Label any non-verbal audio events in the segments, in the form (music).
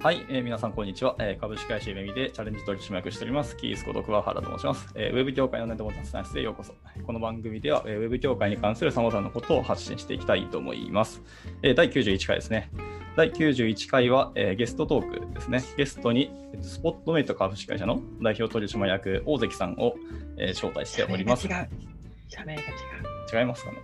はい、えー皆さん、こんにちは。えー株式会社ゆめみでチャレンジ取締役しております、キースこと桑原と申します。えーウェブ業界のネットボタンスタンスへようこそ。この番組では、えーウェブ業界に関する様々なことを発信していきたいと思います。えー第91回ですね。第91回は、えーゲストトークですね。ゲストに、えっとスポットメイト株式会社の代表取締役、大関さんを、えー招待しております。違う。社名が違違いますかね？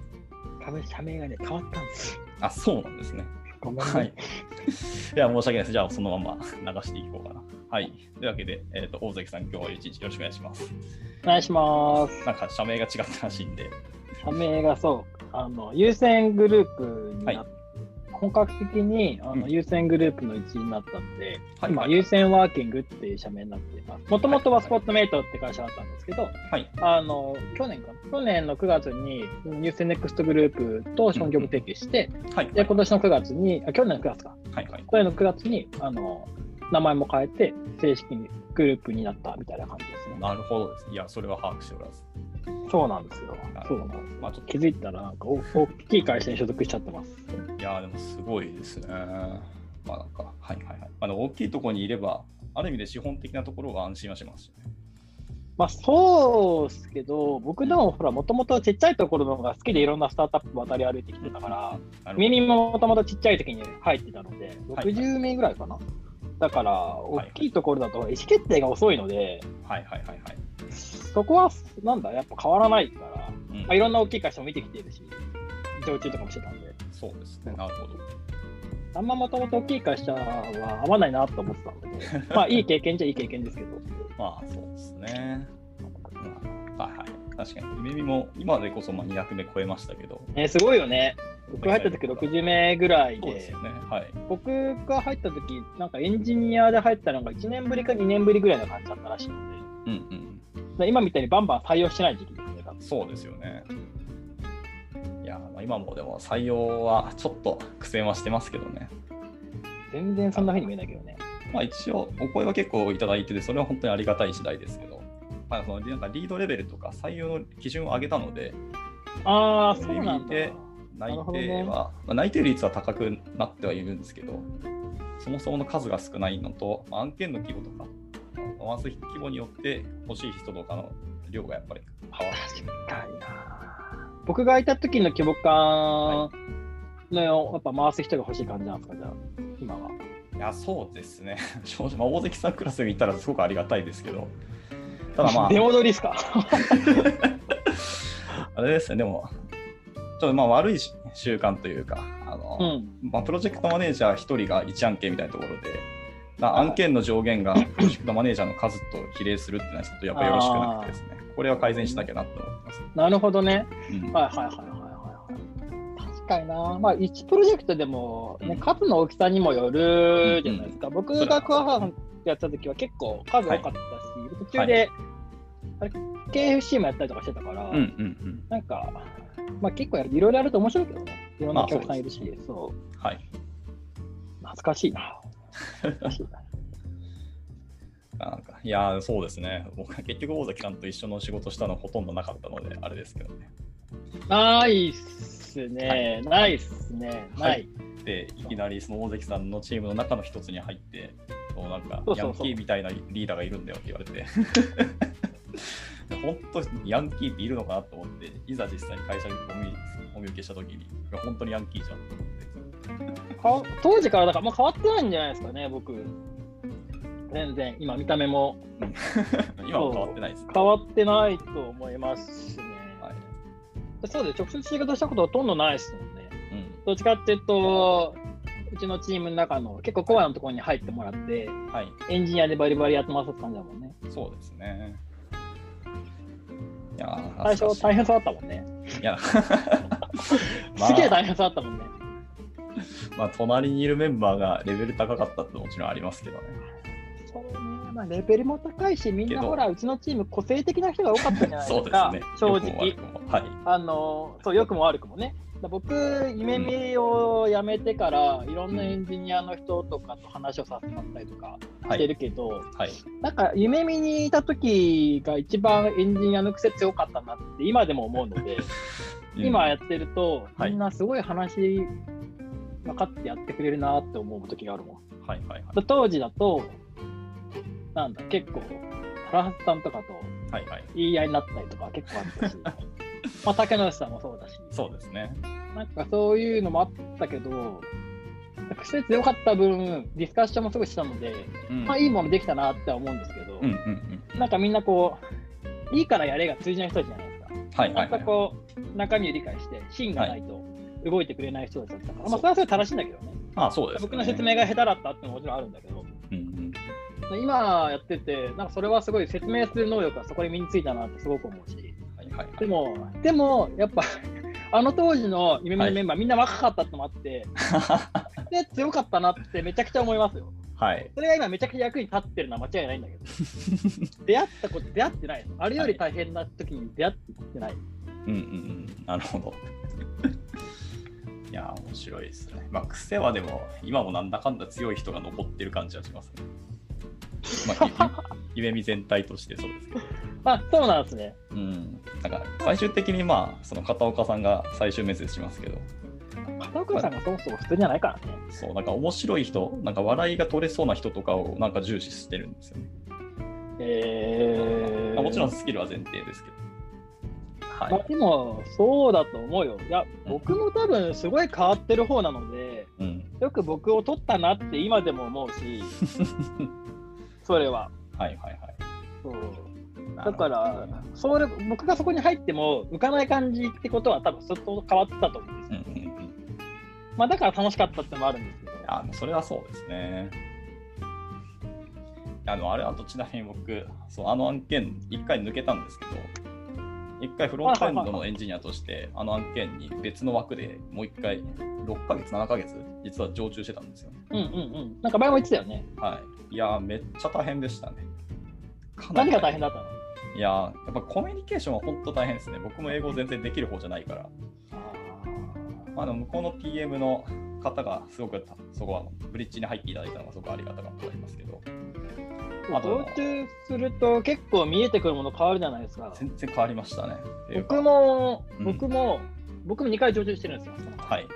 う。株社名がね、変わったんですよ。あ、そうなんですね。ごめんね。はい。いや、申し訳ないです。じゃあ、そのまま流していこうかな。はい。というわけで、えっ、と、大関さん、今日は一日よろしくお願いします。お願いします。なんか、社名が違ったらしいんで、社名がそう、あの、優先グループになっはい本格的にあの、うん優先グループの一員になったので、はい今、優先ワーキングっていう社名になっています。もともとはスポットメイトって会社だったんですけど、はい。あの去年かな？去年の9月に優先ネクストグループと商業部提携して、はい。で今年の9月に、あ去年の9月か、はい。はい。去年の9月にあの名前も変えて、正式にグループになったみたいな感じですね。なるほどです。いや、それは把握しておらず。そうなんですよそうなんです。まあちょっと気づいたら、なんかお (laughs) 大きい会社に所属しちゃってます。いや、でもすごいですね。まあ、なんか、はいはいはい。あの、大きいところにいれば、ある意味で資本的なところは安心はしますしね。まあそうですけど、僕でもほら、もともとちっちゃいところの方が好きでいろんなスタートアップ渡り歩いてきてたから、なるほど耳ももともとちっちゃい時に入ってたので、はい60名ぐらいかな。だから、大はいきいところだと意思決定が遅いので、はいはいはいはい。そこは、なんだ、やっぱ変わらないから、うんまあ、いろんな大きい会社も見てきているし、常駐とかもしてたんで、そうですね。なるほど。あんまもともと大きい会社は合わないなと思ってたので、(laughs) まあいい経験じゃいい経験ですけど、まあ、そうですね。まあ、はいはい。確かに。夢見も、今でこそまあ200名超えましたけど、ね、すごいよね。僕入った時60名ぐらいでですよ、ね。はい。僕が入った時なんかエンジニアで入ったのが1年ぶりか2年ぶりぐらいの感じだったらしいのうんうん。今みたいにバンバン採用してない時期ですね、多分そうですよね。いや、まあ、今もでも採用はちょっと苦戦はしてますけどね。全然そんな風に見えないけどね。まあ一応、お声は結構いただいてて、それは本当にありがたい次第ですけど、まあ、そのなんかリードレベルとか採用の基準を上げたので、ああ、そそう。いう意味で内定は、まあ、内定率は高くなってはいるんですけど、そもそもの数が少ないのと、まあ案件の規模とか、回す規模によって欲しい人とかの量がやっぱり変わる。確かにな僕がいた時の規模感の、やっぱ回す人が欲しい感じなんですか、じゃあ、今は。いや、そうですね。(laughs) 正直、まあ、大関さんクラスで見たらすごくありがたいですけど、ただまあ出、戻りですか？(laughs) あれですね、でも、ちょっとまあ悪い習慣というか、あのうん。まあ、プロジェクトマネージャー1人が1案件みたいなところで、案件の上限がプロジェクトマネージャーの数と比例するっていうのはちょっとやっぱりよろしくなくてですね、これは改善しなきゃなと思ってます。なるほどね。うんはいはいはいはいはいはい。確かにな。まあ、1プロジェクトでも、ねうん数の大きさにもよるじゃないですか。僕が桑原さんやった時は結構数多かったし、途中で、あれ KFC もやったりとかしてたから、うんうんうん。なんか、まあ結構やるいろいろあると面白いけどね。いろんなお客さんいるし、そうはい。懐かしいな。な。(laughs) なんかいやー、そうですね。僕は結局大関さんと一緒の仕事したのほとんどなかったので、あれですけどね。ないっすね。ないっすね。はないい。で、いきなりその大関さんのチームの中の一つに入って、そうなんかヤンキーみたいなリーダーがいるんだよって言われて、(laughs) 本当にヤンキーっているのかなと思って、いざ実際に会社にお見お見受けしたときに、本当にヤンキーじゃんと。か当時からだから、まあ、変わってないんじゃないですかね、僕。全然、今見た目も (laughs) 今は変わってないですか変わってないと思いますね。はい。そうで、直接仕事したことほとんどないですもんね。うん。どっちかっていうと、うちのチームの中の結構コアなところに入ってもらって、はい。エンジニアでバリバリやってますって感じだもんね。そうですね。いやー最初大変そうだったもんね。いや、(laughs) すげえ大変そうだったもんね。(laughs) まあ、隣にいるメンバーがレベル高かったってもちろんありますけどね。そうね、まあ、レベルも高いし、みんなほら、うちのチーム個性的な人が多かったんじゃないですですか、ね。正直悪。くもはい。あのそう、良くも悪くもね。だ僕、夢見を辞めてから、いろんなエンジニアの人とかと話をさせてもらったりとかはい。してるけど、はい。なんか夢見にいた時が一番エンジニアの癖強かったなって今でも思うので、(laughs) 今やってると、はいみんなすごい話分かってやってくれるなって思う時があるもん。はいはいはい。当時だと、なんだ、結構、原橋さんとかとはいはい。言い合いになったりとか結構あったし、(laughs) まあ、竹野内さんもそうだし、そうですね。なんかそういうのもあったけど、癖強かった分、ディスカッションもすごいしたので、うんまあいいものできたなって思うんですけど、うんうんうん。なんかみんなこう、いいからやれが通じない人じゃないですか。はいはいはい。かこう、中身を理解して、芯がないと動いてくれない人たちだったから、まあそれはそれで正しいんだけどね。あそうです、ね。僕の説明が下手だったってももちろんあるんだけど、うんうん。今やってて、なんかそれはすごい説明する能力がそこに身についたなってすごく思うし、はいはいはい。でも、でもやっぱ、あの当時の夢見のメンバー、みんな若かったってのもあって、(laughs) で強かったなってめちゃくちゃ思いますよ。はい。それが今めちゃくちゃ役に立ってるのは間違いないんだけど、(laughs) 出会ったこと、出会ってない。あれより大変な時に出会ってない。うんうんうん。なるほど。いや、面白いですね。まあ、癖はでも、今もなんだかんだ強い人が残ってる感じはしますね。まあ、ゆ (laughs) 夢見全体としてそうですけど。あ、そうなんですね。うん。なんか、最終的にまあ、その片岡さんが最終面接しますけど、片岡さんがそもそも普通じゃないからね。そう、なんか面白い人、なんか笑いが取れそうな人とかをなんか重視してるんですよね。えー、まあもちろんスキルは前提ですけど。はい。まあ、でも、そうだと思うよ。いや、僕も多分すごい変わってる方なので、うん。よく僕を取ったなって今でも思うし、(laughs) それは。はいはいはい。そうだから、それ僕がそこに入っても浮かない感じってことは多分ずっと変わってたと思うんですよ。うんうんうん。まあ、だから楽しかったってのもあるんですけど。あそれはそうですね。あの、あれ、あとちなみに僕、そうあの案件、1回抜けたんですけど、1回フロントエンドのエンジニアとして、あの案件に別の枠でもう1回、6ヶ月、7ヶ月、実は常駐してたんですよね。うんうんうん。なんか前も言ってたよね。はい。いやー、めっちゃ大変でしたね。何が大変だったの？いやー、やっぱコミュニケーションは本当大変ですね。僕も英語全然できる方じゃないから。まあ、向こうの PM の方がすごくそこはブリッジに入っていただいたのがすごくありがたかったと思いますけど、あと常駐すると結構見えてくるもの変わるじゃないですか。全然変わりましたね。僕も、うん僕も、僕も2回常駐してるんですよ。はい。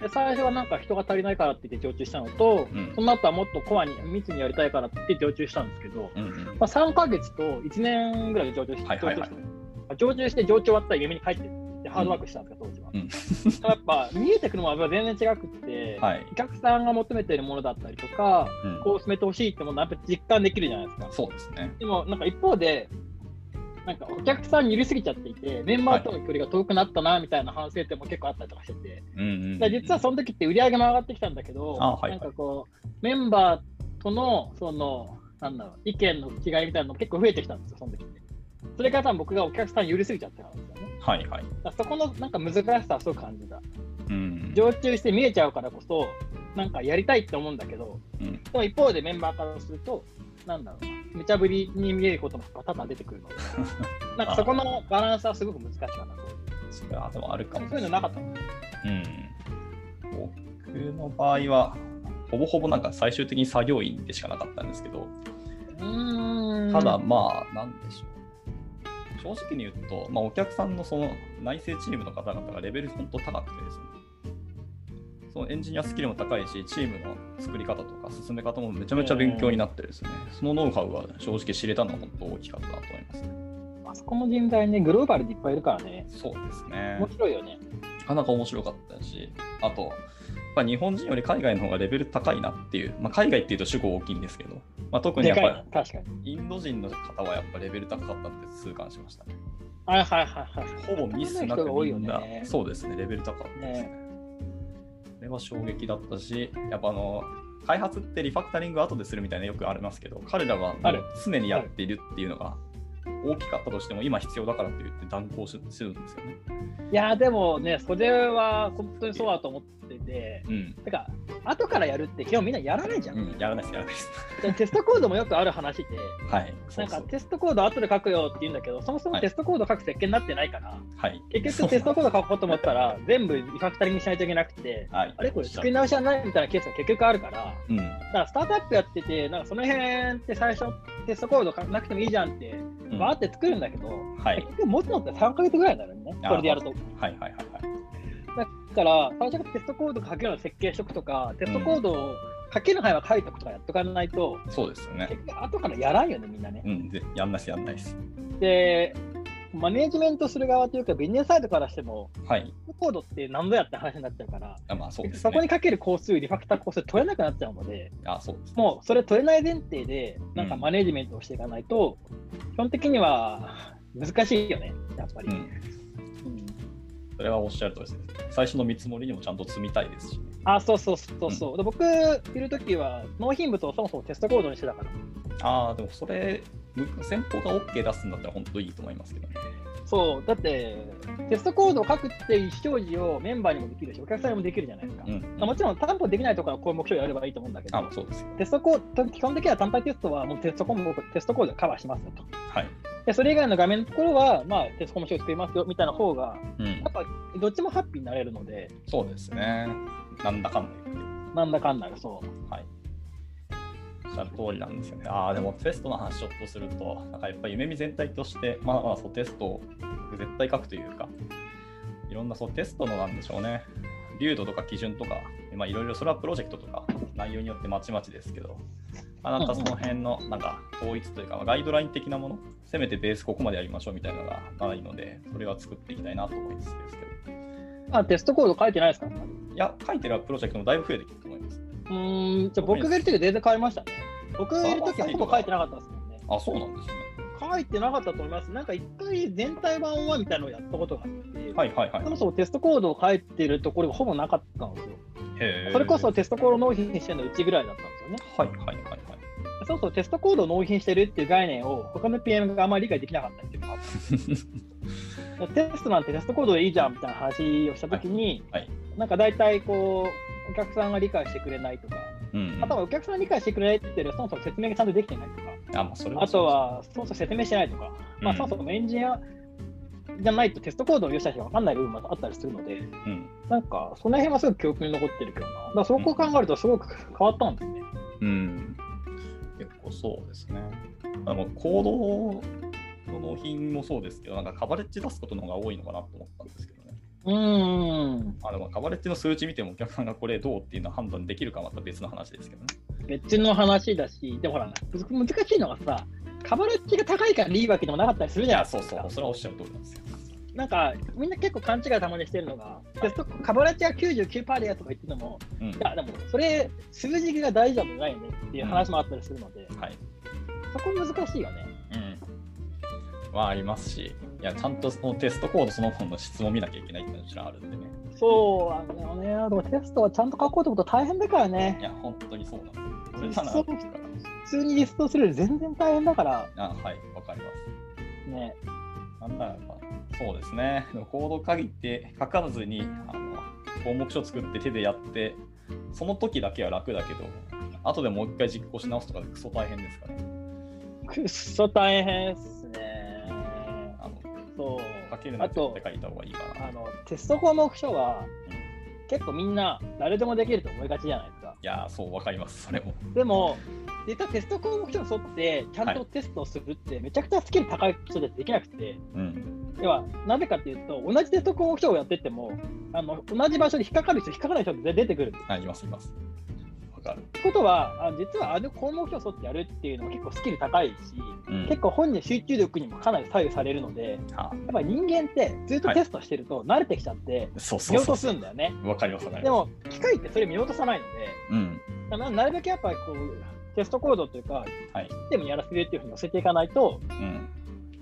で最初はなんか人が足りないからって言って常駐したのと、うんその後はもっとコアに密にやりたいからって言って常駐したんですけど、うんうんまあ、3ヶ月と1年ぐらいで常駐して、はいはいはい常駐して常駐終わったら夢に帰ってってハードワークしたんですか、当時は。うんやっぱ見えてくるものは全然違くって、はい。お客さんが求めているものだったりとか、うんこう進めてほしいってものはやっぱ実感できるじゃないですか。そうですね。でもなんか一方で、なんかお客さんに許りすぎちゃっていて、メンバーとの距離が遠くなったなみたいな反省点も結構あったりとかしてて、実はその時って売り上げも上がってきたんだけど、あはいはいなんかこう、メンバーとのそのなんだろう意見の違いみたいなの結構増えてきたんですよ、その時って。それが多分僕がお客さんに許りすぎちゃってたんですよね。はいはい。そこのなんか難しさはすごく感じた。うん。常駐して見えちゃうからこそ、なんかやりたいって思うんだけど、うんでも一方でメンバーからすると、なんだろうな、無茶ぶりに見えることも多々出てくるので、(laughs) なんかそこのバランスはすごく難しかったと。それはでもあるかもそういうのなかったのうん。僕の場合は、ほぼほぼなんか最終的に作業員でしかなかったんですけど。ただまあ、なんでしょう。正直に言うと、まあ、お客さんのその内政チームの方々がレベル本当高くてですね、そのエンジニアスキルも高いし、チームの作り方とか進め方もめちゃめちゃ勉強になってですね、そのノウハウは正直知れたのは本当大きかったなと思いますね。あそこの人材ね、グローバルでいっぱいいるからね、そうですね。面白いよね。なかなか面白かったし、あと、ぱ日本人より海外の方がレベル高いなっていう、まあ、海外っていうと主語大きいんですけど、まあ、特にやっぱ、確かに。インド人の方はやっぱレベル高かったって痛感しましたね。はいはいはいはい。ほぼミスなくみんな、ね。そうですね、レベル高かったですね。ねこれは衝撃だったし、やっぱあの、開発ってリファクタリング後でするみたいなよくありますけど、彼らは常にやっているっていうのが大きかったとしても、今必要だからと言って断行しするんですよね。いやーでもね、それは本当にそうだと思ってて、うん。てか、後からやるって基本みんなやらないじゃん。うん、やらないです、やらないです。でテストコードもよくある話で、はい。そなうんかテストコード後で書くよって言うんだけど、そもそもはいテストコード書く設計になってないから、はい。結局テストコード書こうと思ったら、全部リファクタリングしないといけなくて、はい。あれこれ作り直しはないみたいなケースが結局あるから、うん。だからスタートアップやってて、なんかその辺って最初テストコード書かなくてもいいじゃんって、うんバーって作るんだけど、はい結。局持つのって3ヶ月ぐらいになるね、これでやると。はいはいはいはい。だから、最初からテストコード書くような設計書くとか、テストコードを書ける範囲は書いとくとかやっとかないと、そうですよね。結局後からやらんよね、みんなね。うん、でやんないです、やんないです。で、マネージメントする側というか、ビジネスサイドからしても、はい。コードって何度やって話になっちゃうから、あまあそうね。そこにかける工数、リファクター工数取れなくなっちゃうので、あそう。もうそれ取れない前提で、なんかマネージメントをしていかないと、基本的には難しいよね、やっぱり。うん。うんそれはおっしゃるとりですね。最初の見積もりにもちゃんと積みたいですし、ね。あ、そうそうそうそう。で僕いるときは、納品物をそもそもテストコードにしてたから。ああ、でもそれ、む先方が OK 出すんだったら本当いいと思いますけどね。そう、だって、テストコードを書くって意思表示をメンバーにもできるし、お客さんにもできるじゃないですか。うん。まあもちろん担保できないところはこういう目標やればいいと思うんだけど、あそうですよ。テストコード、基本的には単体テストはもうテストコンボテストコードでカバーしますよと。はい。で、それ以外の画面のところは、まあ、テストコンボ表作りますよみたいな方が、うんや。っぱどっちもハッピーになれるので、そうですね。なんだかんだ言って。なんだかんだそう。はい。ゃる通りなんですよね。ああ、でもテストの話ちょっとすると、なんかやっぱり夢見全体として、まあまあそうテストを絶対書くというか、いろんなそうテストのなんでしょうね、流度とか基準とか、まあいろいろそれはプロジェクトとか内容によってまちまちですけど、まあ、なんかその辺のなんか統一というか、まあガイドライン的なもの、せめてベースここまでやりましょうみたいなのがないので、それは作っていきたいなと思いますけど。あ、テストコード書いてないですか？いや、書いてるプロジェクトもだいぶ増えてきると思います。うーん、じゃあ僕がいるとき全然変わりましたね。僕がいるときはほぼ書いてなかったですもんね。あ、そうなんですね。書いてなかったと思います。なんか一回全体版はみたいなのをやったことがあって、はいはいはいそ。もそもテストコードを書いてるところがほぼなかったんですよ。それこそテストコード納品してるのうちぐらいだったんですよね。はいはいはいはい。そうそうテストコードを納品してるっていう概念を他の PM があんまり理解できなかったっていうか、(laughs) テストなんてテストコードでいいじゃんみたいな話をしたときに、はいなんか大体こう、お客さんが理解してくれないとか、うんあとはお客さんが理解してくれないって言ってるそもそも説明がちゃんとできてないとか、あ、まあ、それあとはそもそも説明してないとか、まあ、うんそもそもエンジニアじゃないとテストコードを用意した人が分かんない部分もあったりするので、うん。なんかその辺はすごく記憶に残ってるけどな。だからそこを考えるとすごく変わったんですね。うん。結構そうですね。あの、コードの納品もそうですけど、なんかカバレッジ出すことの方が多いのかなと思ったんですけどね。うーん。あのカバレッジの数値見てもお客さんがこれどうっていうのは判断できるかはまた別の話ですけどね。別の話だし、でもほら、難しいのがさ、カバレッジが高いからいいわけでもなかったりするじゃないですか。そうそう、それはおっしゃる通りなんですよ。なんか、みんな結構勘違いたまにしてるのが、テストカバレッジが99%でやとか言ってるのも、うんい。や、でもそれ、数字が大事じゃないよねっていう話もあったりするので、はい。そこ難しいよね。うん。はありますし、いや、ちゃんとそのテストコードそのものの質も見なきゃいけないっていうのはあるんでね。そうなんだよね。でもテストはちゃんと書こうってこと大変だからいね。や、本当にそうなんです普通にリストするより全然大変だから、あ、はい、わかります。ね。なんだろうな、そうですね。コード限って書かずにあの項目書作って手でやって、その時だけは楽だけど、後でもう一回実行し直すとかクソ大変ですからね。くっそ大変っすのそう。書けるのは絶対書いた方がいいかな。あのテスト項目書は結構みんな誰でもできると思いがちじゃないですか。いやー、そう、わかります、それも。でも、実はテスト項目書に沿ってちゃんとテストをするってめちゃくちゃスキル高い人でできなくて、うん。要はなぜかっていうと、同じテスト項目書をやってっても、あの同じ場所に引っかかる人、引っかからない人って出てくる。あ、います、います。わかる。ってことは、あ実はあの項目書を沿ってやるっていうのは結構スキル高いし、うん。結構本人の集中力にもかなり左右されるので、はやっぱり人間ってずっとテストしてると慣れてきちゃって、見落と。すんだよね。わかります、で。も、機械ってそれ見落とさないので、うん。だからなるべくやっぱりこうテストコードというか、はいシステムにやらせるっていうふうに寄せていかないと、うん。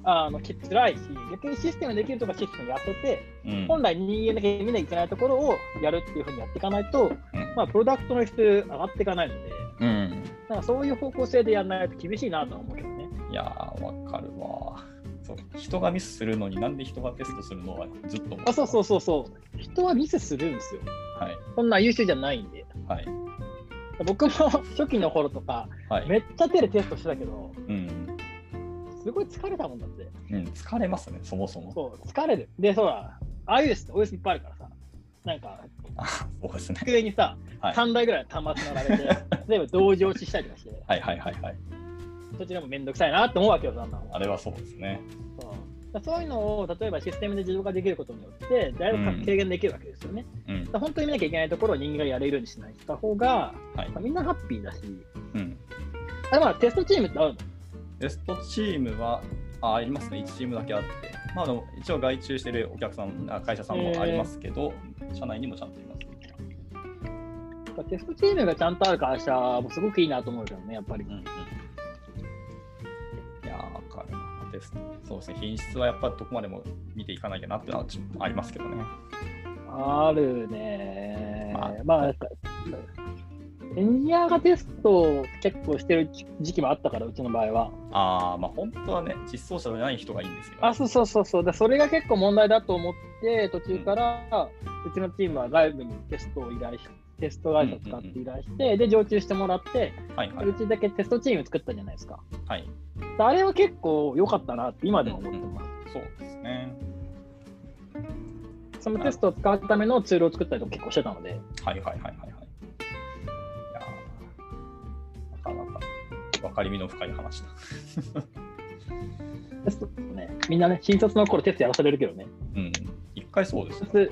あのき辛いし、逆にシステムできるとかシステムやせて、うん。本来人間だけ見なきゃいけないところをやるっていうふうにやっていかないと、うんまあ、プロダクトの質上がっていかないので、うん。なんかそういう方向性でやらないと厳しいなとは思うけどね。いやー、わかるわ。そう人がミスするのになんで人がテストするのはずっと思あそうそうそうそう。人はミスするんですよ。はい。そんな優秀じゃないんで。はい。僕も初期の頃とか、はい。めっちゃ手でテストしてたけど、うん。すごい疲れたもんだって。うん、疲れますね、そもそも。そう、疲れる。で、そうだ、iOS って OS いっぱいあるからさ、なんか、あそうですね。机にさ、はい3台ぐらい端末並べて、例えば同時落ちしたりとかして、はいはいはいはい。そちらもめんどくさいなって思うわけよ、だんだん。あれはそうですね。そうだそういうのを例えばシステムで自動化できることによって、だいぶうん軽減できるわけですよね。うん本当に見なきゃいけないところを人間がやれるようにしないした方が、はいまあ。みんなハッピーだし、うん。あまあテストチームってあるのテストチームは、あありますね、1チームだけあって、まあ、でも一応外注してるお客さん、あ会社さんもありますけど、社内にもちゃんといます。テストチームがちゃんとある会社もすごくいいなと思うけどね、やっぱりうん。うん。いやー、わかるな。テスト、そうですね、品質はやっぱりどこまでも見ていかなきゃなってのはちょっとありますけどね。あるね。まあまあ、エンジニアがテストを結構してる時期もあったから、うちの場合は。ああ、まあ本当はね、実装者じゃない人がいいんですよ、ね。あ、そうそうそうそう。でそれが結構問題だと思って、途中からうちのチームは外部にテストを依頼しテスト会社を使って依頼して、で、常駐してもらって、はいはいうちだけテストチーム作ったじゃないですか。はい。あれは結構良かったなって今でも思ってます。そうですね。そのテストを使うためのツールを作ったりとか結構してたので、はいはいはいはいはい。分かりみの深い話だ。テストね、みんなね、新卒の頃テストやらされるけどね。うん。一回そうですよ、で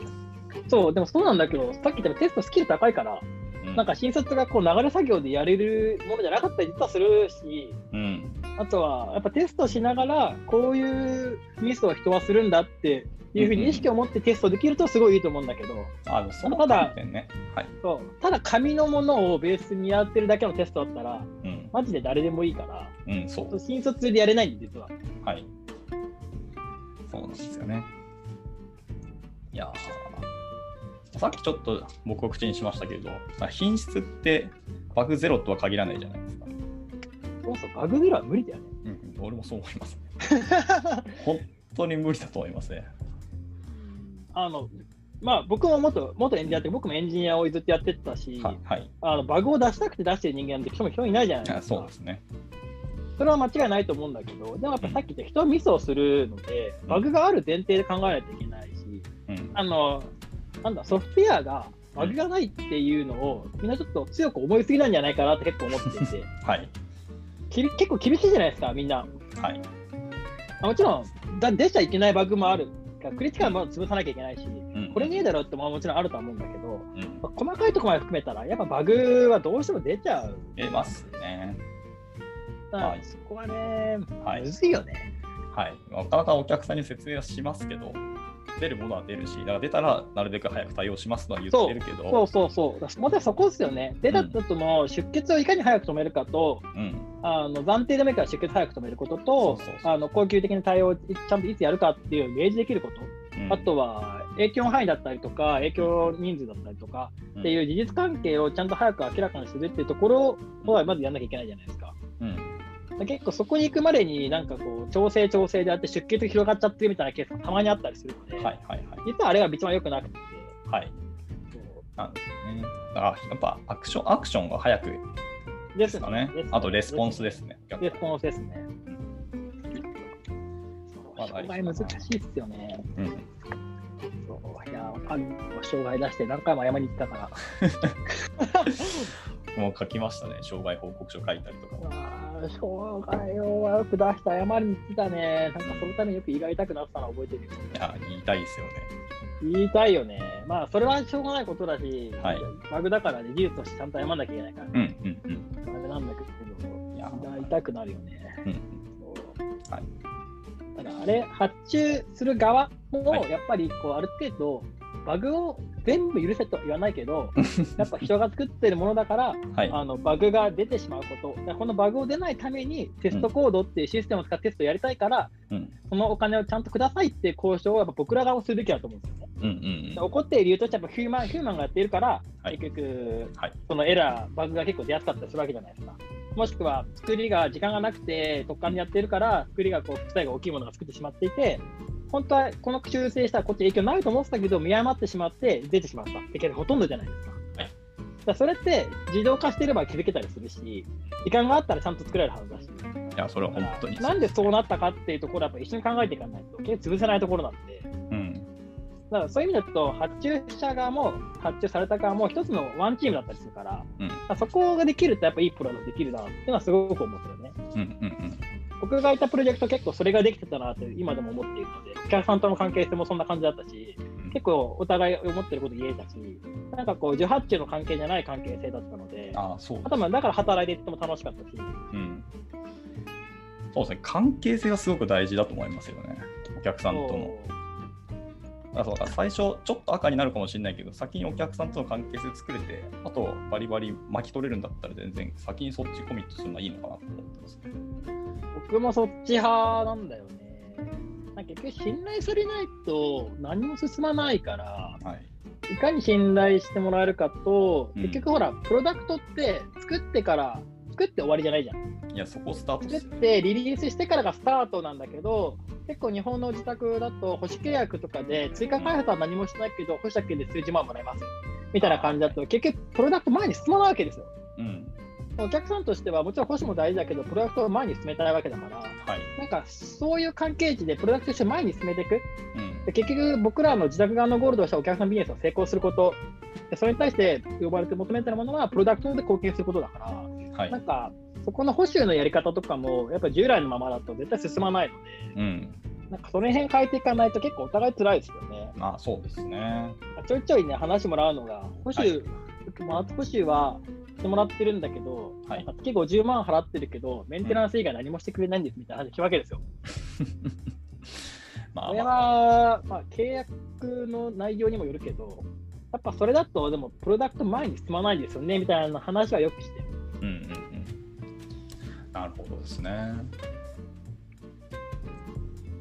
そう、でもそうなんだけど、さっき言ったテストスキル高いから、うん。なんか新卒がこう流れ作業でやれるものじゃなかったり実はするし、うん。あとはやっぱテストしながら、こういうミスを人はするんだっていうふうに意識を持ってテストできるとすごいいいと思うんだけど、あの、そのただ。はい。そうただ紙のものをベースにやってるだけのテストだったら、うん。マジで誰でもいいから、うん、そう。新卒でやれないんで、実は。はい。そうなんですよね。いやーさっきちょっと僕を口にしましたけど、品質ってバグゼロとは限らないじゃないですか。そうそう、バグゼロは無理だよね。うん、俺もそう思いますね。(laughs) 本当に無理だと思いますね。あの、まあ僕も元元エンジニアって、僕もエンジニアをずっとやってたし、はい。はい、あのバグを出したくて出してる人間って人も人いないじゃないあですか。そうですね。それは間違いないと思うんだけど、でもやっぱさっき言った人はミスをするので、うんバグがある前提で考えないといけないし、うん。あの、なんだ、ソフトウェアがバグがないっていうのを、みんなちょっと強く思いすぎなんじゃないかなって結構思っていて、(laughs) はい。きり結構厳しいじゃないですか、みんな。はい。あもちろんだ、出ちゃいけないバグもある。クリティカルも潰さなきゃいけないし、うんこれねえだろってももちろんあるとは思うんだけど、うん。まあ細かいところまで含めたら、やっぱバグはどうしても出ちゃう。出ますね。はいそこはね、はいむずいよね。はい。なかなかお客さんに説明はしますけど、出るものは出るし、だから出たらなるべく早く対応しますとは言ってるけど、そうそうそう。問題はそこですよね。出たとも出血をいかに早く止めるかと、うん。あの暫定でもいいから出血早く止めることとあの恒久的な対応をちゃんといつやるかっていう明示できること、うんあとは影響範囲だったりとか、影響人数だったりとかっていう事実関係をちゃんと早く明らかにするっていうところをまずやんなきゃいけないじゃないですか。結構そこに行くまでになんかこう調整調整であって出血が広がっちゃってるみたいなケースがたまにあったりするので、はいはいはい。実はあれが一番良くなくて、はい。そうなんですね。だからやっぱアクション、アクションが早くでですすかね。あとレスポンスですね。レスポンスですね。障害難しいっすよね。うん。そういや、わかる。障害出して何回も謝りに行ったから。(laughs) もう書きましたね。障害報告書書いたりとか障害を悪く出して謝りに行ってたね。なんかそのためによく胃が痛くなってたの覚えてるよ。いや、言いたいですよね。言いたいよね。まあ、それはしょうがないことだし、はいバグだからね、技術としてちゃんと謝んなきゃいけないから、うんうんうん。バグなんだけど、いや胃が痛くなるよね。うんはいただあれ、発注する側も、はいやっぱりこうある程度、バグを全部許せとは言わないけど、(laughs) やっぱ人が作ってるものだから、はい。あのバグが出てしまうこと、このバグを出ないためにテストコードっていうシステムを使ってテストをやりたいから、うんそのお金をちゃんとくださいっていう交渉をやっぱ僕ら側をするべきだと思うんですよね。うんうんで怒っている理由としてはやっぱヒューマンヒューマンがやっているから、はい結局、はいそのエラー、バグが結構出やすかったりするわけじゃないですか。もしくは作りが時間がなくて特艦でやってるから、作りがこう負債が大きいものが作ってしまっていて、本当はこの修正したらこっち影響ないと思ってたけど、見誤ってしまって出てしまったってほとんどじゃないですか。はいだそれって自動化していれば気づけたりするし、時間があったらちゃんと作れるはずだし、いや、それは本当に。なんでそうなったかっていうところはやっぱ一緒に考えていかないと、結構潰せないところなんで。うん。だからそういう意味だと、発注者側も発注された側も一つのワンチームだったりするから、うんまあそこができるとやっぱいいプロダクトできるなっていうのはすごく思うんですよね。うんうんうん。こ僕がいたプロジェクト結構それができてたなって今でも思っているので、お客さんとの関係性もそんな感じだったし、結構お互い思ってること言えたし、なんかこう、受発注の関係じゃない関係性だったので、ああ、そうあとまあだから働いていっても楽しかったし、うん。そうですね、関係性がすごく大事だと思いますよね、お客さんとの。だからそうだ最初、ちょっと赤になるかもしれないけど、先にお客さんとの関係性作れて、あとバリバリ巻き取れるんだったら、全然先にそっちコミットするのはいいのかなと思ってます。僕もそっち派なんだよね。結局信頼されないと何も進まないから、はい。いかに信頼してもらえるかと、うん結局ほら、プロダクトって作ってから、作って終わりじゃないじゃん。いや、そこスタート。作ってリリースしてからがスタートなんだけど、結構日本の自宅だと、保守契約とかで追加開発は何もしないけど、保守だけで数十万もらえますみたいな感じだと、結局、プロダクト前に進まないわけですよ。うん。お客さんとしては、もちろん保守も大事だけど、プロダクトを前に進めたいわけだから、はい。なんかそういう関係値でプロダクトとして前に進めていく。うん。で結局、僕らの自宅側のゴールとしてはお客さんビジネスを成功すること。でそれに対して呼ばれて求めてるものは、プロダクトで貢献することだから、はいなん。か、そこの保守のやり方とかも、やっぱ従来のままだと絶対進まないので、うん。なんかその辺変えていかないと結構お互い辛いですよね。まあ、そうですね。ちょいちょいね、話もらうのが、保守、まあ、保守はしてもらってるんだけど、はい月50万払ってるけど、メンテナンス以外何もしてくれないんですみたいな話聞くわけですよ。こ (laughs) れまあまあ、は、まあ、契約の内容にもよるけど、やっぱそれだと、でも、プロダクト前に進まないですよねみたいな話はよくしてる。なるほどですね。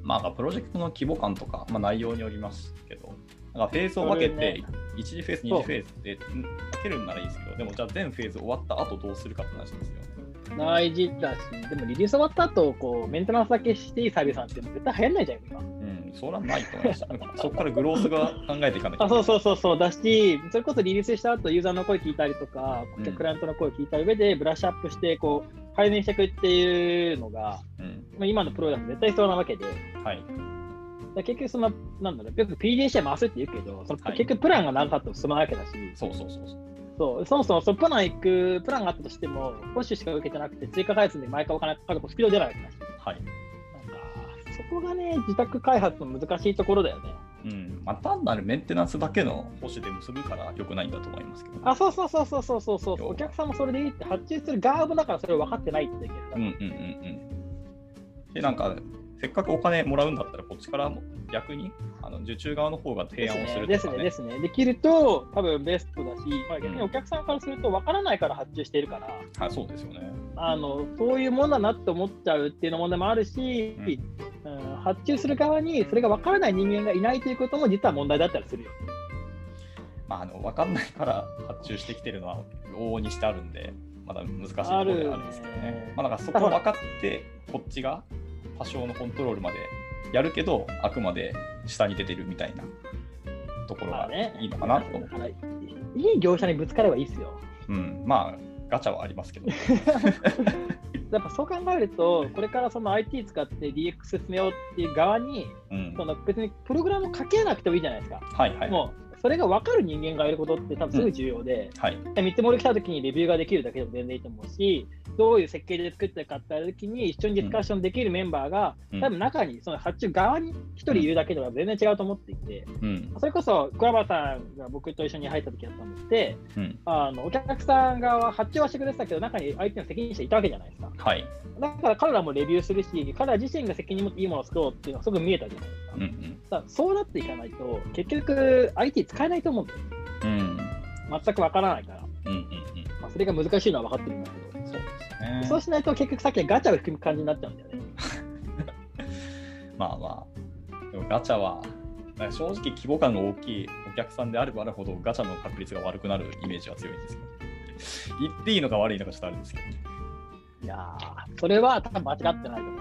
まあ、プロジェクトの規模感とか、まあ、内容によりますけど、なんかフェーズを分けて、それね1次フェーズ、2次フェーズでうん分けるんならいいですけど、でもじゃあ全フェーズ終わった後どうするかって話ですよね。大事だし、でもリリース終わった後、こうメンテナンスだけしていいサービスなんて絶対流行んないじゃん、今。うん、それはないと思いました。(laughs) そこからグロースが考えていかないとあそうそうそうそうだし、それこそリリースした後ユーザーの声聞いたりとか、うんクライアントの声聞いた上でブラッシュアップしてこう改善していくっていうのが、うん。まあ、今のプロダクト絶対必要なわけで、はい。ら結局その、なんだろう、よく PDCA 回すって言うけど、そのはい結局プランが長かったと進まないわけだし、そうそうそうそう。そうそもそもそのプラン行く、プランがあったとしても、保守しか受けてなくて、追加開発で毎回お金かかるとスピード出ないわけだし、はい。なんかそこがね、自宅開発の難しいところだよね。うん。まあ、単なるメンテナンスだけの保守で結ぶから良くないんだと思いますけど、あ、そうそうそうそうそうそうそうお客さんもそれでいいって発注する側もだからそれを分かってないってだけど、うんうんうんうん。で、なんか、せっかくお金もらうんだったら、こっちからも逆にあの受注側の方が提案をするですとかね。ねですね。できると多分ベストだし、まあ、逆にお客さんからすると分からないから発注しているから、はい、そうですよね。あのそういうもんだなって思っちゃうっていうの問題もあるし、うん発注する側にそれが分からない人間がいないということも実は問題だったりするよ。まあ、あの分かんないから発注してきてるのは往々にしてあるんで、まだ難しいところではあるんですけどね。ねまあ、だからそこは分かって、こっちが多少のコントロールまでやるけど、あくまで下に出てるみたいなところがまあね、いいのかなと思う。だからいい業者にぶつかればいいですよ。うん、まあ、ガチャはありますけど。(laughs) やっぱそう考えると、これからその IT 使って DX 進めようっていう側に、うんそ、の別にプログラム書けなくてもいいじゃないですか。はいはい。もうそれが分かる人間がいることって多分すごい重要で、はい。見積もり来た時にレビューができるだけでも全然いいと思うし、どういう設計で作ってるかってる時に一緒にディスカッションできるメンバーが、うん多分中にその発注側に一人いるだけでは全然違うと思っていて、うん。それこそ桑原さんが僕と一緒に入った時だったのって、うん。あのお客さん側は発注はしてくれてたけど、中に相手の責任者いたわけじゃないですか。はい。だから彼らもレビューするし、彼ら自身が責任持っていいものを作ろうっていうのがすごく見えたじゃないですか。うんうん。そうなっていかないと、結局 IT 使えないと思うんですよ。うん。全くわからないから。うんうんうん。まあ、それが難しいのは分かってるんだけど。そうですね。そうしないと結局さっきガチャを含む感じになっちゃうんだよね。(laughs) まあまあ、でもガチャは、正直規模感が大きいお客さんであればあるほどガチャの確率が悪くなるイメージは強いんですよ。言っていいのか悪いのかちょっとあるんですけど。いやー、それは多分間違ってないと思う。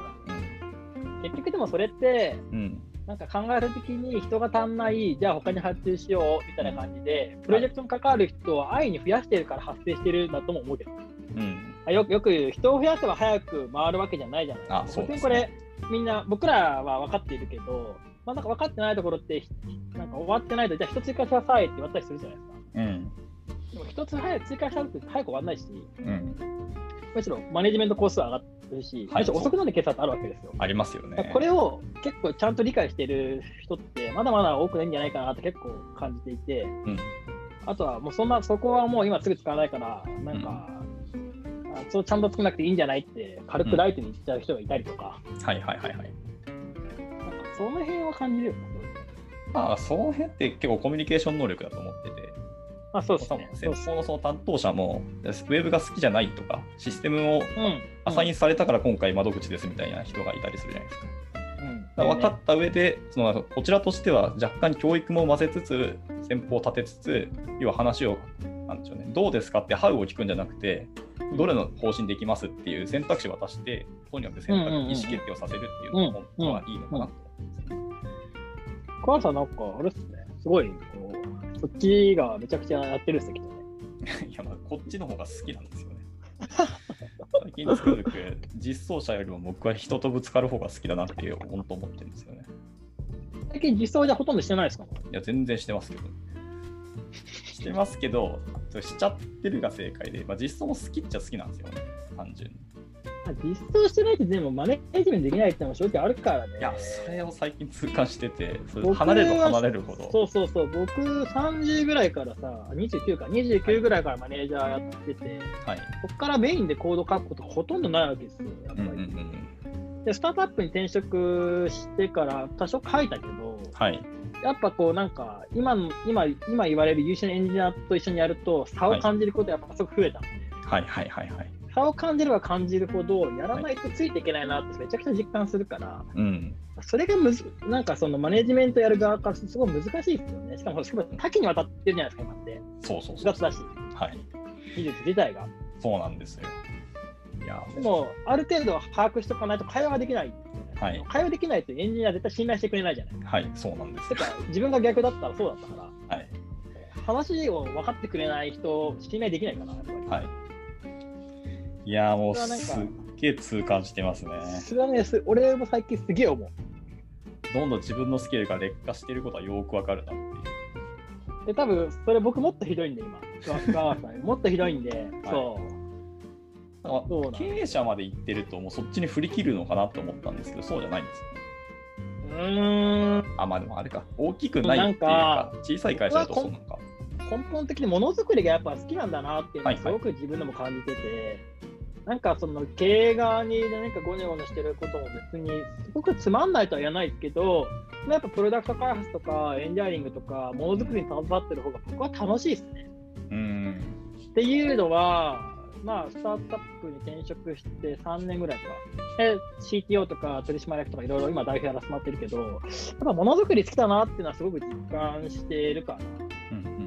結局でもそれって、うん。うん。なんか考えるときに人が足んない、じゃあ他に発注しようみたいな感じで、プロジェクトに関わる人を安易に増やしてるから発生してるんだとも思うけど、うん。あよくよく言う人を増やせば早く回るわけじゃないじゃないですか。あそうこれ、みんな、僕らは分かっているけど、まあ、なんか分かってないところって、なんか終わってないと、じゃあ一つ追加しなさいって言われたりするじゃないですか。うん。でも一つ早く追加したって早く終わらないし、うん。むしろマネジメントコースは上がっるし、はいもし遅くなるケースだってあるわけですよ。ありますよね。これを結構ちゃんと理解してる人って、まだまだ多くないんじゃないかなって結構感じていて、うんあとはもうそんな、そこはもう今すぐ使わないから、なんか、あそうちゃんと作らなくていいんじゃないって、軽くライトに言っちゃう人がいたりとか、はいはいはいはい。なんかその辺は感じるよね。まあ、その辺って結構コミュニケーション能力だと思ってて、あ、そうです多ね分。先方のその担当者も、ウェブが好きじゃないとか、システムをうん。アサインされたから今回窓口ですみたいな人がいたりするじゃないですか。うん分かった上で、そのこちらとしては若干教育も混ぜつつ、先方を立てつつ、要は話を、なんでしょうね、どうですかって、ハウを聞くんじゃなくて、どれの方針できますっていう選択肢を渡して、とにかく選択、意思決定をさせるっていうのが本当はいいのかなと思小原さん、なんか、あれっすね。すごい、こう、そっちがめちゃくちゃやってるっすね、きっとね。(laughs) いや、まあ、こっちの方が好きなんですよね。(laughs) 最近つくづく実装者よりも僕は人とぶつかる方が好きだなっていう本当思ってるんですよね。最近実装じゃほとんどしてないですか？いや、全然してますけど。してますけど、しちゃってるが正解で、まあ、実装も好きっちゃ好きなんですよね、単純に。まあ実装してないと全部マネージメントできないってのも正直あるからね。いや、それを最近痛感してて、それ離れれば離れるほど。そうそうそう、僕30ぐらいからさ、29か、29ぐらいからマネージャーやってて、はい。そこからメインでコード書くことほとんどないわけですよ、やっぱり。うんうんうんうん。で、スタートアップに転職してから多少書いたけど、はい。やっぱこうなんか今の、今、今言われる優秀なエンジニアと一緒にやると差を感じることやっぱすごく増えたので、はいはいはいはい。差を感じれば感じるほど、やらないとついていけないなってめちゃくちゃ実感するから、うん。それがむず、なんかそのマネジメントやる側からすごい難しいですよね。しかも、しかも多岐にわたってるじゃないですか、今って。そうそうそう。だし、はい。技術自体が。そうなんですよ。いや、でも、ある程度把握しておかないと会話ができない。はい。会話できないとエンジニアは絶対信頼してくれないじゃない。はい、そうなんですよ。てか、自分が逆だったらそうだったから、はい。話を分かってくれない人、信頼できないかな、やっぱり。はい。いや、もうすっげえ痛感してますね。それはね、す俺も最近すげえ思う。どんどん自分のスキルが劣化していることはよくわかるなっていう。で、多分それ僕もっとひどいんで、今。もっとひどいんで、そう。あそうなん経営者まで行ってると、もうそっちに振り切るのかなと思ったんですけど、そうじゃないんです。うーん。あ、まあでもあれか、大きくないっていうか、小さい会社だとそうなのか。根本的にものづくりがやっぱ好きなんだなっていうのはいはいはすごく自分でも感じてて、なんかその経営側に何かゴニョゴニョしてることも別にすごくつまんないとは言わないですけど、やっぱプロダクト開発とかエンジニアリングとかものづくりに携わってる方が僕は楽しいですね。うん。っていうのは、まあ、スタートアップに転職して3年ぐらいか。で、CTO とか取締役とかいろいろ今代表やらせてもらってるけど、やっぱものづくり好きだなっていうのはすごく実感してるかな。うんうん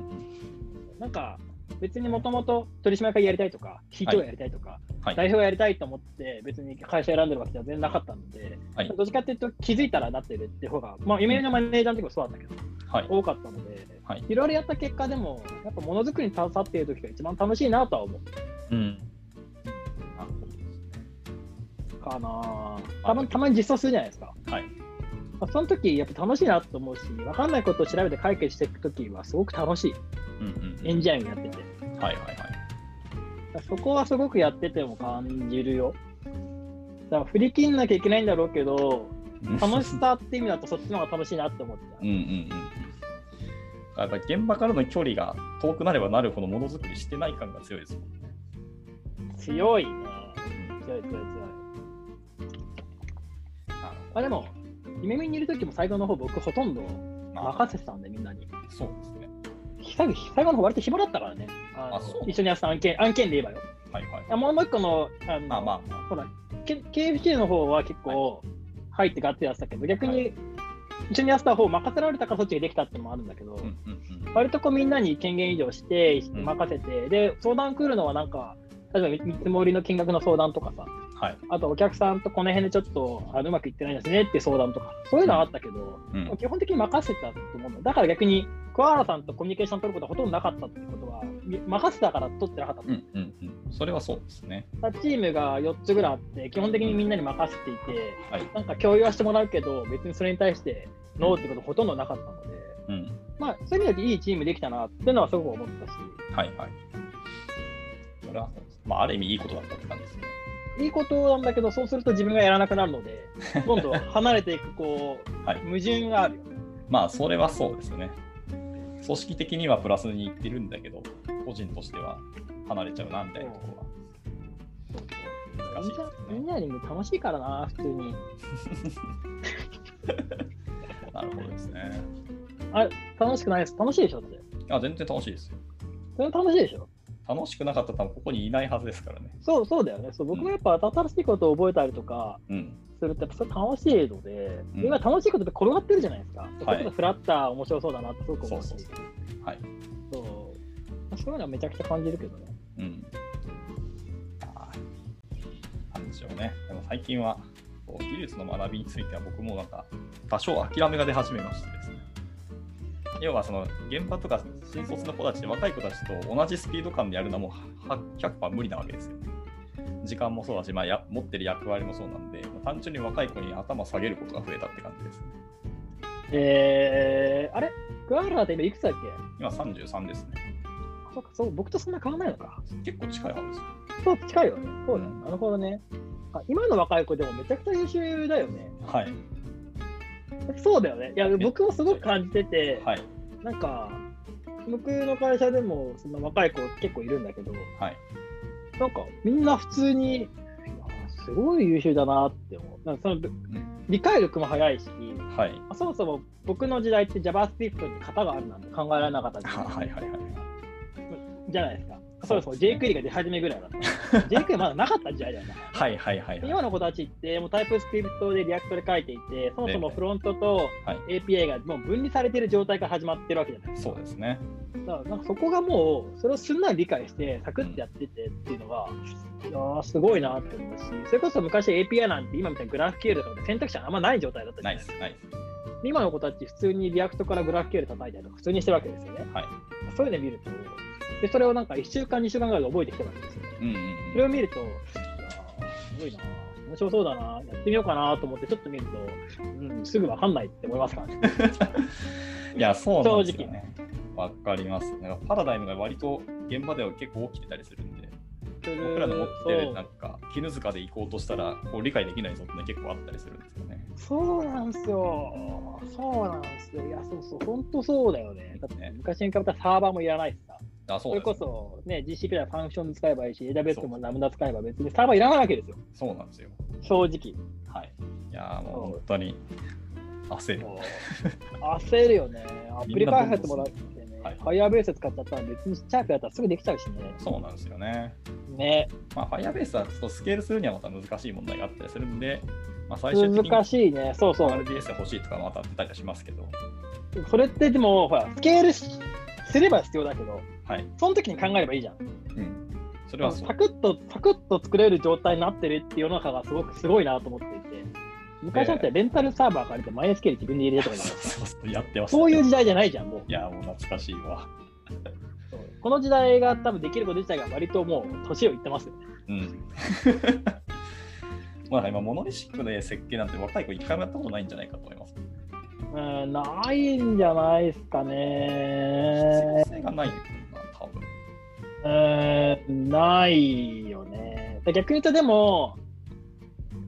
なんか、別にもともと取締役やりたいとか、CTO やりたいとか、はい。代表やりたいと思って、別に会社選んでるわけじゃ全然なかったので、はいどっちかっていうと気づいたらなってるっていう方が、まあ、夢のマネージャーの時もそうだったけど、はい。多かったので、はい。いろいろやった結果でも、やっぱものづくりに携わっている時が一番楽しいなとは思う。うん。なるほどですね。かなたまたまに実装するじゃないですか。はい。まあ、その時やっぱ楽しいなと思うし、分かんないことを調べて解決していく時はすごく楽しい。うんうん。エンジニアリングやってて。はいはいはい。そこはすごくやってても感じるよ。だから振り切んなきゃいけないんだろうけど、楽しさって意味だとそっちの方が楽しいなって思っちゃうんうんうん。やっぱり現場からの距離が遠くなればなるほどものづくりしてない感が強いですもんね。う。強いね。強い強い強い。あでも、夢見にいる時も最後の方僕ほとんどまあ任せてたんでみんなに。そうですね。最後最後の方割と暇だったからね。あそう一緒にやってた案件案件で言えばよ。はいはい。あもうもう一個の、あのまあまあまほら、K- KFC の方は結構入ってガッツリやってたけど、逆はに一緒にやってた方任せられたからそっちができたってのもあるんだけど。割とこうみんなに権限移譲してうん任せて、で、相談来るのはなんか、例えば見積もりの金額の相談とかさ、はい。あとお客さんとこの辺でちょっとあのうまくいってないですねって相談とか、そういうのはあったけど、うん。基本的に任せてたと思うの。だから逆に、桑原さんとコミュニケーション取ることはほとんどなかったってことは、任せたから取ってなかったう。うんうんうん。それはそうですね。チームが4つぐらいあって、基本的にみんなに任せていて、はい。なんか共有はしてもらうけど、別にそれに対してノーってことほとんどなかったので、うん。まあ、そういう意味でいいチームできたなっていうのはすごく思ったし、はいはい。それはそうです。まあ、ある意味いいことだったって感じですね。いいことなんだけど、そうすると自分がやらなくなるので、どんどん離れていく、こう、はい矛盾があるよね。まあ、それはそうですね。組織的にはプラスにいってるんだけど、個人としては離れちゃうなみたいなところは難しいですね。エンジニアリング楽しいからな、普通に。(laughs) なるほどですね。楽しくないです。楽しいでしょって。あ全然楽しいですよ。それ楽しいでしょ楽しくなかったら多分ここにいないはずですからね。そうそうだよね。そう僕もやっぱ新しいことを覚えたりとかうん。すると、やっぱそれ楽しいので、うん今楽しいことって転がってるじゃないですか。それこそフラッター面白そうだなってすごく思うし。はい。そうそういうのはめちゃくちゃ感じるけどね。うん。なんでしょうね。でも最近は技術の学びについては僕もなんか多少諦めが出始めましてですね。要はその現場とか新卒の子たちで若い子たちと同じスピード感でやるのはもうは100%無理なわけですよ。時間もそうだし、まあ、や持ってる役割もそうなんで、単純に若い子に頭下げることが増えたって感じですね。えー、あれ？グアーラーって今いくつだっけ？今33ですね。あそうかそう、僕とそんな変わらないのか。結構近いはずですよ。そう、近いよね。そうだ、うんなるほどね。あ今の若い子でもめちゃくちゃ優秀だよね。はい。そうだよね。いや、僕もすごく感じてて、はい。なんか、僕の会社でもその若い子結構いるんだけど、はい。なんかみんな普通に、すごい優秀だなって思う。なんかその理解力も早いし、はい。そもそも僕の時代って JavaScript に型があるなんて考えられなかった。じゃないですか。そそうもそも jQuery が出始めぐらいだった。(laughs) jQuery まだなかった時代だよね。はいはいはいはい。今の子たちってもう TypeScript で React で書いていて、そもそもフロントとはい API がもう分離されている状態から始まってるわけじゃないですか。そうですね。だからなんかそこがもう、それをすんなり理解して、サクッてやっててっていうのが、いやーすごいなって思うし、それこそ昔 API なんて今みたいにグラフ QL とかで選択肢あんまない状態だったじゃないいですか。なです、ないです。今の子たち普通に React からグラフ QL 叩いたりとか普通にしてるわけですよね。はい。そういうの見ると、でそれをなんか1週間、2週間ぐらいで覚えてきてるわけですよ。うんうんそれを見ると、いやーすごいな、面白そうだな、やってみようかなと思ってちょっと見ると、うん、すぐわかんないって思いますからね。うん。いや、そうなんですよね。わかります。なんかパラダイムが割と現場では結構起きてたりするんで、僕らの持ってるなんか、絹塚で行こうとしたらこう理解できないぞってね結構あったりするんですよね。そうなんですよ。そうなんですよ。いや、そうそう、本当そうだよね。だってね昔に比べたらサーバーもいらないしさ。あ、そそうれですこそ、ね、GCP ではファンクション使えばいいし、AWS もラムダ使えば別にサーバーいらないわけですよ。そうなんですよ。正直。はい。いやー、もう本当に焦る。焦るよね。(laughs) アプリ開発もだってね、はい Firebase 使っちゃったら別にチャープやったらすぐできちゃうしね。そうなんですよね。ね、まあ、Firebase はちょっとスケールするにはまた難しい問題があったりするんで、まあ、最終的に難しいね。そうそう。RDS が欲しいとかまたあったりはしますけど、それってでも、ほら、スケールしすれば必要だけど、はい。その時に考えればいいじゃん。うん。それはサ。クッと、サクッと作れる状態になってるっていう世の中がすごくすごいなと思っていて、昔だってレンタルサーバー借りてマイナスケール自分で入れるとかじゃないですか。やってます、そういう時代じゃないじゃん、もう。いや、もう懐かしいわ。この時代が多分できること自体が割ともう年をいってますよね。うん。(laughs) まあ今、モノリシックで設計なんて若い子一回もやったことないんじゃないかと思います。うん、ないんじゃないですか必ね要。性がない。うん、ないよね。逆に言うとでも、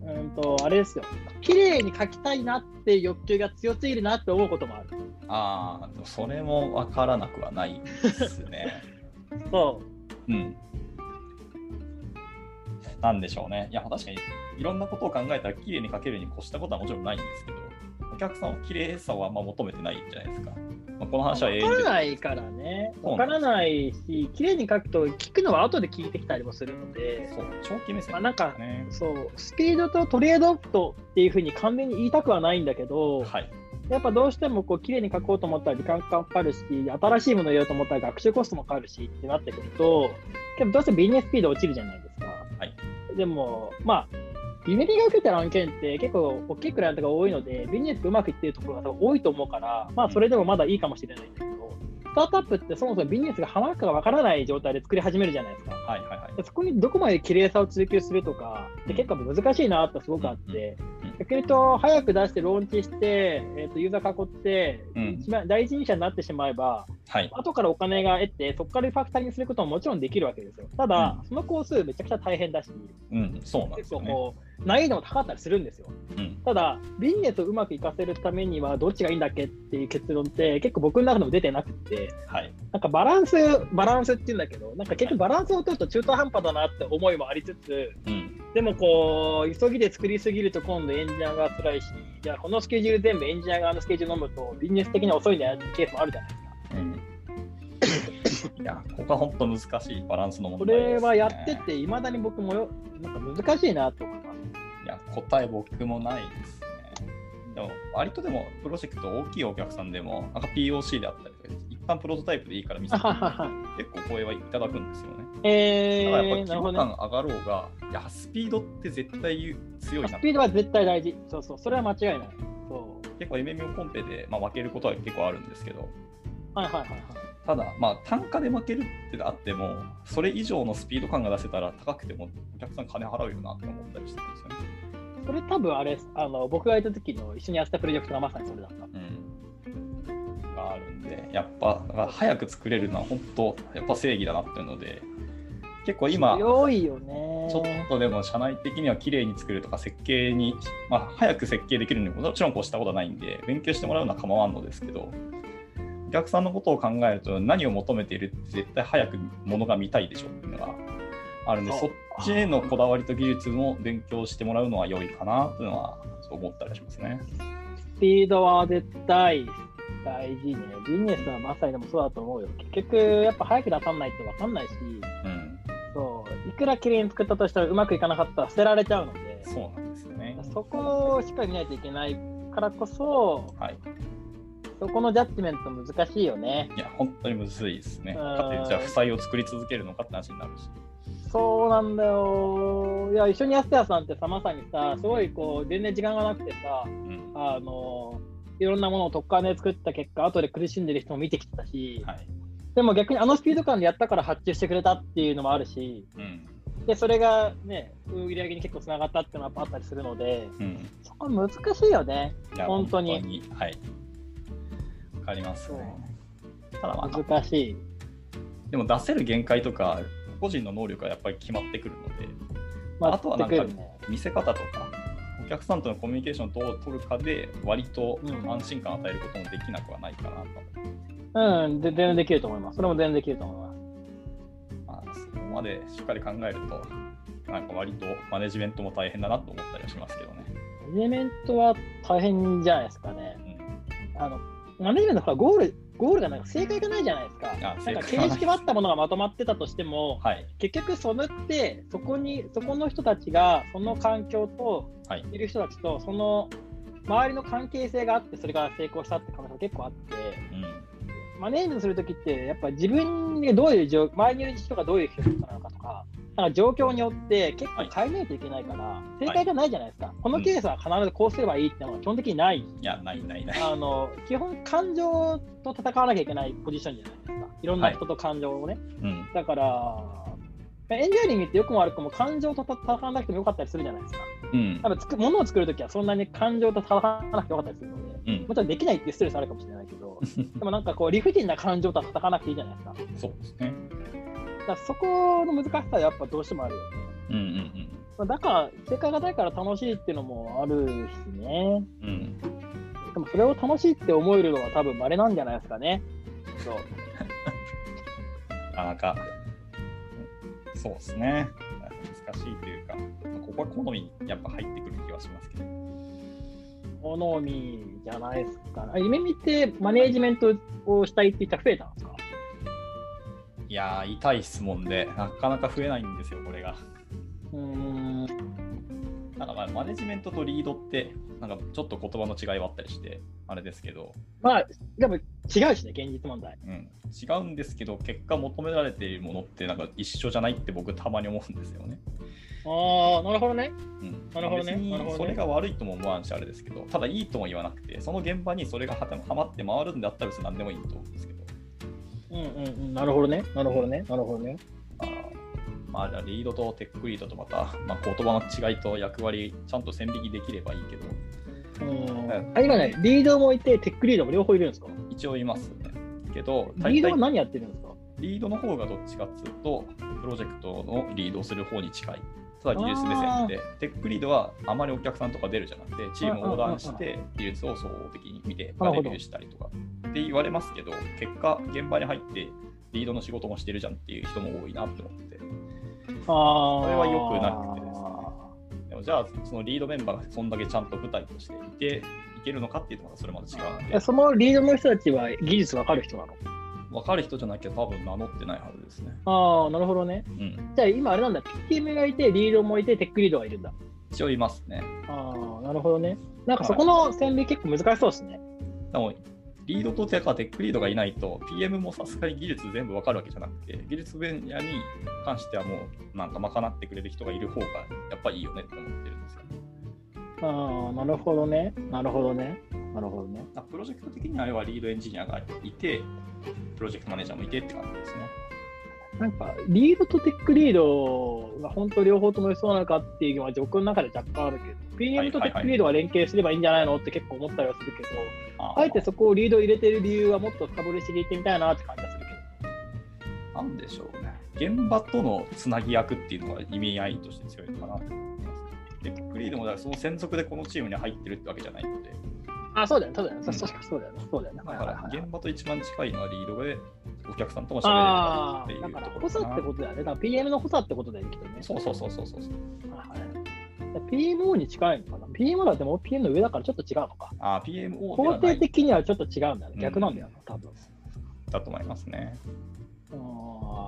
うんと、あれですよ。綺麗に書きたいなっていう欲求が強すぎるなって思うこともある。ああ、それも分からなくはないですね。(laughs) そうん。なんでしょうね。いや、確かにいろんなことを考えたら綺麗に書けるに越したことはもちろんないんですけど、お客さんは綺麗さをあんま求めてないじゃないですか。まあ、このう。話は永遠にわからないからね。そうわからないし、綺麗に書くと聞くのは後で聞いてきたりもするので、そう、長期目線まあなんかね。そう、スピードとトレードオフとっていうふうに完全に言いたくはないんだけど、はい。やっぱどうしてもこう綺麗に書こうと思ったら時間かかるし、新しいものを入れようと思ったら学習コストもかかるしってなってくると、でもどうしてもビジネススピード落ちるじゃないですか。はいでも、まあ、ユニティが受けてる案件って結構大きいクライアントが多いので、ビジネスがうまくいってるところが多いと思うから、まあそれでもまだいいかもしれないんだけど、スタートアップってそもそもビジネスがハマるかがわからない状態で作り始めるじゃないですか。はいはいはい。でそこにどこまで綺麗さを追求するとか、で結構難しいなってすごくあって、うん逆に言うと、早く出してローンチして、えー、とユーザー囲って、うん一番第一人者になってしまえば、はい。後からお金が得て、そこからリファクタリングすることももちろんできるわけですよ。ただ、うんその工数めちゃくちゃ大変だし、うん、そうなんで結すよね。難易度も高かったりするんですよ。うん、ただ、ビジネスをうまくいかせるためにはどっちがいいんだっけっていう結論って結構僕の中でも出てなくて、はい。なんかバランス、バランスっていうんだけど、なんか結局バランスを取ると中途半端だなって思いもありつつ、うん、でもこう、急ぎで作りすぎると今度エンジニアが辛いし、じゃあこのスケジュール全部エンジニア側のスケジュール飲むとビジネス的には遅いんだよってケースもあるじゃないですか。うん。いや、ここは本当難しいバランスの問こ題ね。れはやってて、いまだに僕もよなんか難しいなと思います。いや、答え僕もないですね。でも、割とでも、プロジェクト大きいお客さんでも、なんか POC であったりとか、一旦プロトタイプでいいから見せて (laughs) 結構声はいただくんですよね。えー、だからやっぱ。規模感上がろうが、いや、スピードって絶対強いなスピードは絶対大事。そうそう、それは間違いない。そう結構 MMO コンペで、まあ、負けることは結構あるんですけど、はいはいはいはい。ただ、まあ、単価で負けるってあっても、それ以上のスピード感が出せたら高くてもお客さん金払うよなって思ったりしてるんですよね。それ多分あれあの、僕がいた時の一緒にやってたプロジェクトがまさにそれだった。うん。があるんで、やっぱ、早く作れるのは本当、やっぱ正義だなっていうので、結構今、強いよね。ちょっとでも社内的には綺麗に作るとか設計に、まあ、早く設計できるにももちろんこうしたことはないんで勉強してもらうのは構わんのですけどお客さんのことを考えると何を求めているって絶対早くものが見たいでしょっていうのがあるんでそっちへのこだわりと技術も勉強してもらうのは良いかなっていうのはそう思ったりしますね。スピードは絶対大事ね。ビジネスはまさにでもそうだと思うよ。結局、やっぱ早く出さないと分かんないし、うん、そういくら綺麗に作ったとしたらうまくいかなかったら捨てられちゃうので、そうなんですよね。そこをしっかり見ないといけないからこそ、はい。そこのジャッジメント難しいよね。いや、本当にむずいですね。うんかじゃあ、負債を作り続けるのかって話になるし。そうなんだよ。いや、一緒にやってたやつなんてさ、まさにさ、すごいこう、全然時間がなくてさ、うん。あの、いろんなものを特化で作った結果、後で苦しんでる人も見てきてたし、はい。でも逆にあのスピード感でやったから発注してくれたっていうのもあるし、うん。で、それがね、売り上げに結構つながったっていうのはやっぱあったりするので、うん。そこ難しいよね。いや本当にはい。わかりますね。ただまあ、難しい。でも出せる限界とか、個人の能力はやっぱり決まってくるので、まあとはなんか見せ方とか、お客さんとのコミュニケーションをどう取るかで、割とうん安心感を与えることもできなくはないかなと。うん、で全然できると思います。それも全然できると思います。まあ、そこまでしっかり考えると、なんか割とマネジメントも大変だなと思ったりはしますけどね。マネジメントは大変じゃないですかね。うん、あのマネジメントはゴール、ゴールがなんか正解がないじゃないですか。あなんか形式はあったものがまとまってたとしても、はい。結局それって、そこに、そこの人たちが、その環境と、はい。いる人たちと、その周りの関係性があって、それが成功したって可能性が結構あって、うん。マネージメするときって、やっぱ自分がどういう状周りにいる人がどういう人なのかとか、なんか状況によって結構変えないといけないから、正解がないじゃないですか。このケースは必ずこうすればいいっていうのが基本的にない。いや、ないないない。あの基本、感情と戦わなきゃいけないポジションじゃないですか。いろんな人と感情をね。うん。だから、エンジニアリングってよくも悪くも感情と戦わなくてもよかったりするじゃないですか。うん多。分つく物を作るときはそんなに感情と戦わなくてよかったりするので、うんもちろんできないっていうストレスあるかもしれないけど、(laughs) でもなんかこう理不尽な感情とは戦わなくていいじゃないですか。そうですね。だからそこの難しさはやっぱどうしてもあるよね。うんうんまあだから、正解がないから楽しいっていうのもあるしね。うん。うん。でもそれを楽しいって思えるのは多分稀なんじゃないですかね。そう。(laughs) なかなか、そうですね。難しいというか、ここは好みにやっぱ入ってくる気はしますけど。好みじゃないですか。あ夢見てマネージメントをしたいって人は増えたんですか？いやー、痛い質問で、なかなか増えないんですよ、これが。うーん。なんかまあマネジメントとリードって、なんかちょっと言葉の違いはあったりして、あれですけど、まあ、でも違うしね、現実問題。うん、違うんですけど、結果求められているものってなんか一緒じゃないって僕たまに思うんですよね。ああ、なるほどね。うん、なるほどね別になるほどねそれが悪いとも思わんしあれですけど、ただいいとも言わなくて、その現場にそれがははまって回るんだったら別に何でもいいと思うんですけど、うんうんうん、なるほどね。なるほどね。なるほどね。あまあ、リードとテックリードとまた、まあ、言葉の違いと役割、ちゃんと線引きできればいいけど、うん。あ今ね、リードもいて、テックリードも両方いるんですか？一応いますね。けど、リードは何やってるんですか？リードの方がどっちかっつうと、プロジェクトのリードをする方に近い。ただ技術目線で、テックリードはあまりお客さんとか出るじゃなくて、チームを横断して技術を総合的に見て、レビューしたりとか。って言われますけど、結果、現場に入ってリードの仕事もしてるじゃんっていう人も多いなって思って。あそれは良くなくてですね。でもじゃあ、そのリードメンバーがそんだけちゃんと舞台としていて、いけるのかっていうのはそれまた違うんで。そのリードの人たちは技術わかる人なの？分かる人じゃなきゃ多分名乗ってないはずですね。ああ、なるほどね。うん。じゃあ今あれなんだ、PTM がいて、リードもいて、テックリードがいるんだ。一応いますね。ああ、なるほどね。なんかそこの線引き結構難しそうですね。でも、リードとテかテックリードがいないと、PM もさすがに技術全部分かるわけじゃなくて、技術分野に関してはもう、なんか賄ってくれる人がいる方がやっぱりいいよねって思ってるんですよ。ああ、なるほどね。なるほどね。なるほどね。あプロジェクト的にはあれはリードエンジニアがいて、プロジェクトマネージャーもいてって感じですね。なんか、リードとテックリードが本当両方ともそうなのかっていうのは、僕の中で若干あるけど、PM とテックリードが連携すればいいんじゃないのって結構思ったりはするけど、あえてそこをリード入れてる理由はもっと深掘りして聞いてみたいなって感じがするけなんでしょうね。現場とのつなぎ役っていうのが意味合いとして強いのかなと思います。テックリードもだからその専属でこのチームに入ってるってわけじゃないので、ど。あ、そうだよね、そうだよね。確かにそうだよね。そうだよね。だから現場と一番近いのはリードでお客さんとも喋あれるあ、だからっていうところ補佐ってことだよね。だから PM の補佐ってことだよね、きっとね。そうそうそうそうそう。PMO に近いのかな ?PMO だってもう PM の上だからちょっと違うのか。あ、PMO で肯はない定的にはちょっと違うんだよね。逆なんだよな、多分。だと思いますね。うん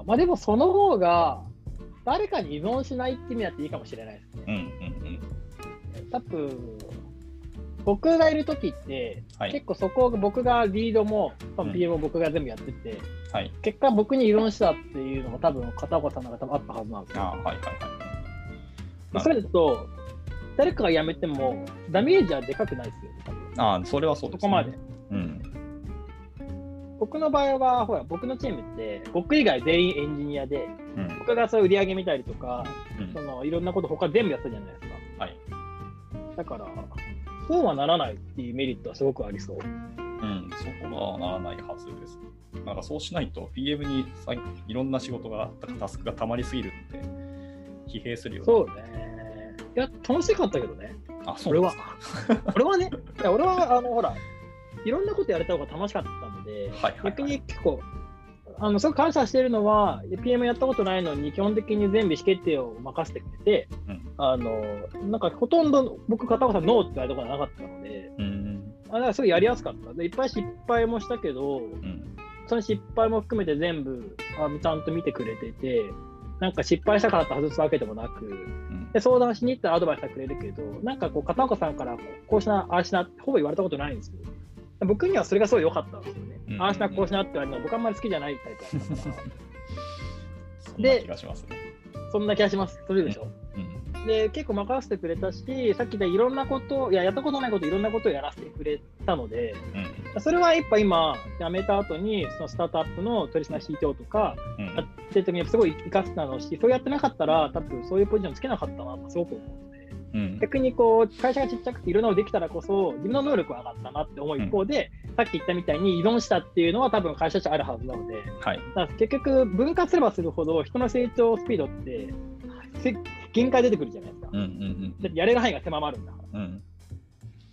まあでもその方が誰かに依存しないって意味だっていいかもしれないですね。うんうん多分僕がいる時って、はい結構そこを僕がリードも多分うん PM も僕が全部やってて、うん。はい。結果僕に依存したっていうのが多分片岡さんの分あったはずなんですよ。あはいはいはい。でそれだと誰かが辞めてもダメージはでかくないですよ、多分あそれはそうです、ね。そこまで。うん。僕の場合は、ほら、僕のチームって、僕以外全員エンジニアで、うん。僕がそういう売り上げ見たりとか、うんそのいろんなこと他全部やったじゃないですか。はい。だから、そうはならないっていうメリットはすごくありそう。うん。そこはならないはずです。なんかそうしないと PM にさいろんな仕事が、タスクが溜まりすぎるんで、疲弊するよそうね。いや、楽しかったけどね。あ、そう俺は。俺はね、いや俺は、あの、ほら、いろんなことやれた方が楽しかったので、はいはいはい逆に結構、あのすごく感謝しているのは、PM やったことないのに、基本的に全部意思決定を任せてくれて、うんあのなんかほとんど僕、片岡さん、ノーって言われたことがなかったので、うん。あだからすごいやりやすかった。でいっぱい失敗もしたけど、うん。その失敗も含めて全部あちゃんと見てくれてて、なんか失敗したからって外すわけでもなく、うん。で相談しに行ったらアドバイスはくれるけど、なんかこう片岡さんからこうしな、ああしなってほぼ言われたことないんですよ。僕にはそれがすごい良かったんですよね。うんああしな、こうしなって言われるのは僕あんまり好きじゃないタイプだったから、そんな気がしますね。そんな気がします。それでしょ。うん。で、結構任せてくれたし、さっき言ったいろんなこと、いや、やったことないこと、いろんなことをやらせてくれたので、うん。それはやっぱ今、辞めた後に、そのスタートアップの取締役 CTO とか、うんやってる時にすごい生かせたのし、そうやってなかったら、多分そういうポジションつけなかったなとすごく思ううん。逆にこう、会社がちっちゃくていろんなのできたらこそ、自分の能力は上がったなって思う一方で、さっき言ったみたいに依存したっていうのは多分会社としてあるはずなので、はい。だから結局、分割すればするほど、人の成長スピードって、せ限界出てくるじゃないですか。うんうんだってやれる範囲が狭まるんだから。うん。うん。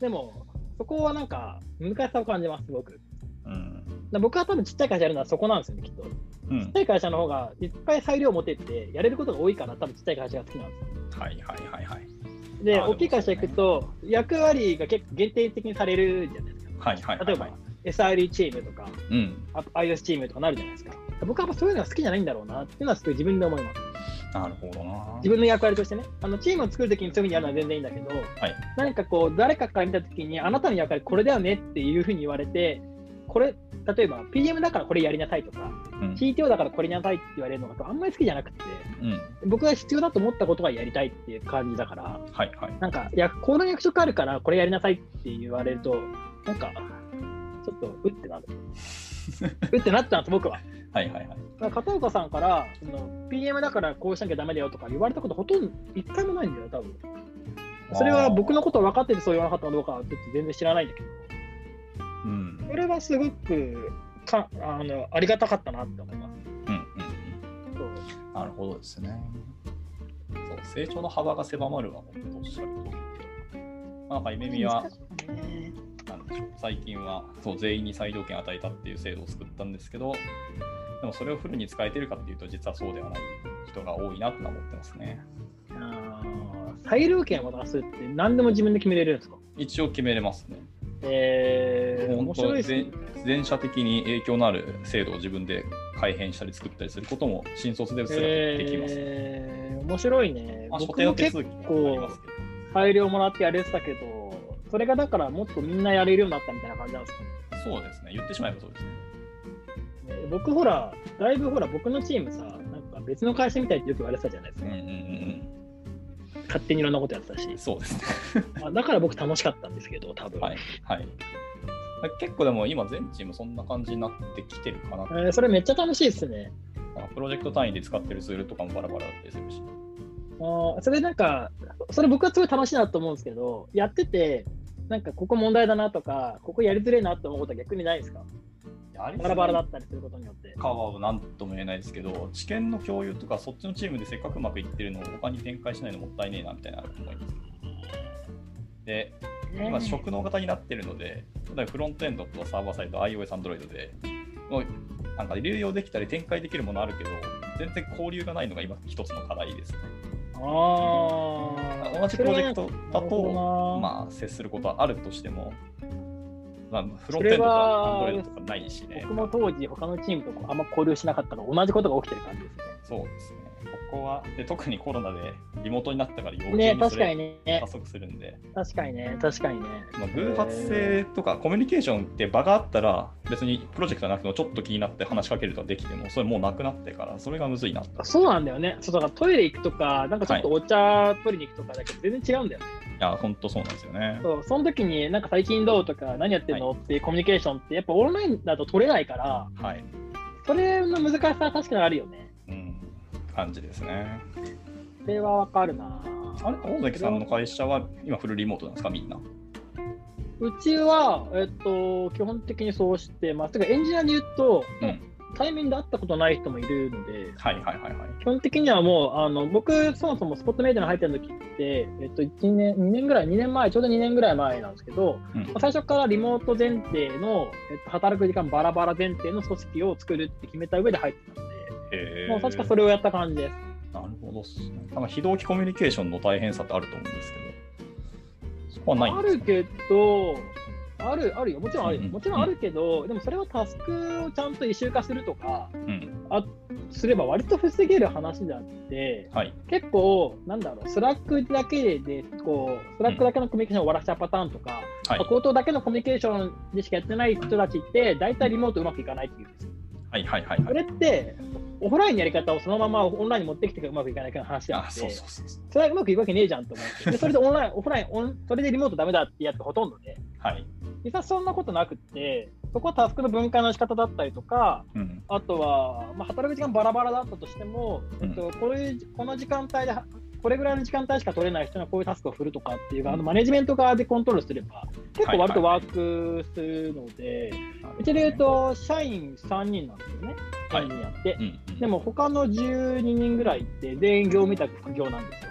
でも、そこはなんか、難しさを感じます、すごく。うん。ら僕は多分ちっちゃい会社やるのはそこなんですよね、きっと。ちうんっちゃい会社の方がいっぱい裁量を持てて、やれることが多いから、多分ちっちゃい会社が好きなんですよ。はいはいはいはい。で、大きい会社行くと、役割が結構限定的にされるじゃないですか。はいはいはい。例えば、SRE チームとか、うん。あ iOS チームとかなるじゃないですか。僕はやっぱそういうのが好きじゃないんだろうなっていうのはすごい自分で思います。なるほどな。自分の役割としてね、あのチームを作るときにそういうふうにやるのは全然いいんだけど、はい何かこう、誰かから見たときに、あなたの役割これだよねっていうふうに言われて、これ、例えば PM だからこれやりなさいとか、うん。CTO だからこれやりなさいって言われるのがあんまり好きじゃなくて、うん。僕が必要だと思ったことがやりたいっていう感じだから、はいはい。なんか、いや、この役職あるからこれやりなさいって言われると、なんか、ちょっと、うってなる。(laughs) うってなっちゃうんです、僕は。はいはいはい。片岡さんからその PM だからこうしなきゃダメだよとか言われたことほとんど一回もないんだよ、多分それは僕のことを分かっててそう言わなかったかどうかは全然知らないんだけど、うん。それはすごくかあのありがたかったなって思います。うんうんそううん。なるほどですね。そう、成長の幅が狭まるは本当おっしゃる通りで。まあなんか、イメミは、ねなんでしょう最近はそう全員に裁量権与えたっていう制度を作ったんですけど、でもそれをフルに使えてるかっていうと、実はそうではない人が多いなとは思ってますね。あー裁量権を渡すって何でも自分で決めれるんですか？一応決めれますね。えー、面本白いですね全。全社的に影響のある制度を自分で改変したり作ったりすることも新卒ですらできます、えー、面白いね。まあ、所僕も結定の手続きもありますけど。配慮もらってやれてたけど、それがだからもっとみんなやれるようになったみたいな感じなんですかね。そうですね。言ってしまえばそうですね。ね僕ほら、だいぶほら、僕のチームさ、なんか別の会社みたいってよく言われてたじゃないですか。うんうんうん勝手にいろんなことやってたしうん。。そうですね。あだから僕楽しかったんですけど、多分。はい。はい。結構でも今全チームそんな感じになってきてるかな。えーそれめっちゃ楽しいですね。プロジェクト単位で使ってるツールとかもバラバラだったりするし。あーそれなんか、それ僕はすごい楽しいなと思うんですけど、やってて、なんかここ問題だなとか、ここやりづれえなって思うことは逆にないですか？バラバラだったりすることによって。かは何とも言えないですけど、知見の共有とか、そっちのチームでせっかくうまくいってるのを他に展開しないのもったいねえなみたいなの思います。で、今、職能型になってるので、例えばフロントエンドとサーバーサイド、iOS、Android で、もうなんか流用できたり展開できるものあるけど、全然交流がないのが今一つの課題ですね。ああ。同じプロジェクトだと、なまあ、接することはあるとしても、まあ、フロントそれエンドとかは Android とかないしね。僕も当時、他のチームとあんま交流しなかったから、同じことが起きてる感じですね。そうですね。ここは、で特にコロナでリモートになったから余計ね、にそれね加。速するんで、確かにね、確かにね。まあ、偶発性とかコミュニケーションって場があったら、別にプロジェクトなくてもちょっと気になって話しかけるとかできても、それもうなくなってから、それがむずいなと。そうなんだよね。そうだからトイレ行くとか、なんかちょっとお茶取りに行くとかだけど、全然違うんだよね。いや、本当そうなんですよね。そう、その時に、なんか最近どうとか、何やってんの、っていうコミュニケーションって、やっぱオンラインだと取れないから、はい。それの難しさは確かにあるよね。うん、感じですね。それはわかるな。あれ、大関さんの会社は今フルリモートなんですか、みんな？うちは、えっと、基本的にそうしてます。てかエンジニアで言うと、うん。対面で会ったことない人もいるので、はいはいはいはい。基本的にはもう、あの僕、そもそもスポットメイトに入ってる時って、えっと、1年、2年ぐらい、2年前、ちょうど2年ぐらい前なんですけど、うんまあ最初からリモート前提の、えっと、働く時間バラバラ前提の組織を作るって決めた上で入ってたので、もう確かそれをやった感じです。なるほどっすね。なんか非同期コミュニケーションの大変さってあると思うんですけど、そこはないあるけど、ある、あるよ。もちろんあるよ。うんもちろんあるけど、でもそれはタスクをちゃんと issue 化するとか、うん。すれば割と防げる話であって、はい。結構、なんだろう、 Slack だけで、こう、 Slack だけのコミュニケーションを終わらせたパターンとか、はいまあ口頭だけのコミュニケーションでしかやってない人たちって、大体リモートうまくいかないっていうんですよ。はいはいはいはい。それって、オフラインのやり方をそのままオンラインに持ってきてうまくいかないかの話でああ、って、それはうまくいくわけねえじゃんと思って、(laughs) でそれでオンライン、オフラインオン、それでリモートダメだってやってほとんどで、はい。実はそんなことなくって、そこはタスクの分解の仕方だったりとか、うん。あとは、まあ、働く時間バラバラだったとしても、うんえっと、こういうこの時間帯で、これぐらいの時間帯しか取れない人にはこういうタスクを振るとかっていう、あのマネジメント側でコントロールすれば、結構割とワークするので、うちで言うと、社員3人なんですよね、はい。3人やって。うんうん、でも、他の12人ぐらいって全員業務委託副業なんですよ。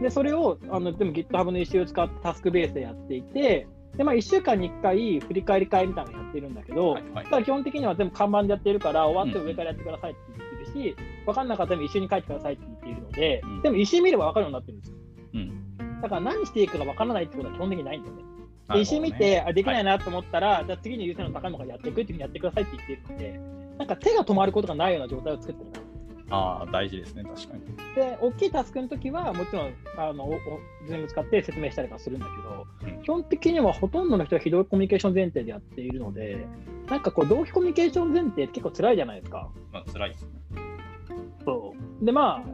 で、それを、あのでも GitHub の一周を使ってタスクベースでやっていて、で、まあ、1週間に1回振り返り会みたいなのやってるんだけど、はいはい。ただ基本的には全部看板でやってるから、終わって上からやってくださいって言ってるし、分かんなかったら一緒に帰ってくださいって言っているので、うんでも石見れば分かるようになってるんですよ。うん。だから何していいかが分からないってことは基本的にないんだよね。ねで石見て、あできないなと思ったら、じゃあ次に優先の高いのからやっていくっていうふうにやってくださいって言っているので、なんか手が止まることがないような状態を作ってる。ああ、大事ですね、確かに。で、大きいタスクの時は、もちろん、あの、おお全部使って説明したりとかするんだけど、うん基本的にはほとんどの人は非同期コミュニケーション前提でやっているので、なんかこう、同期コミュニケーション前提って結構辛いじゃないですか。まあ、辛いですね。そう。で、まあ、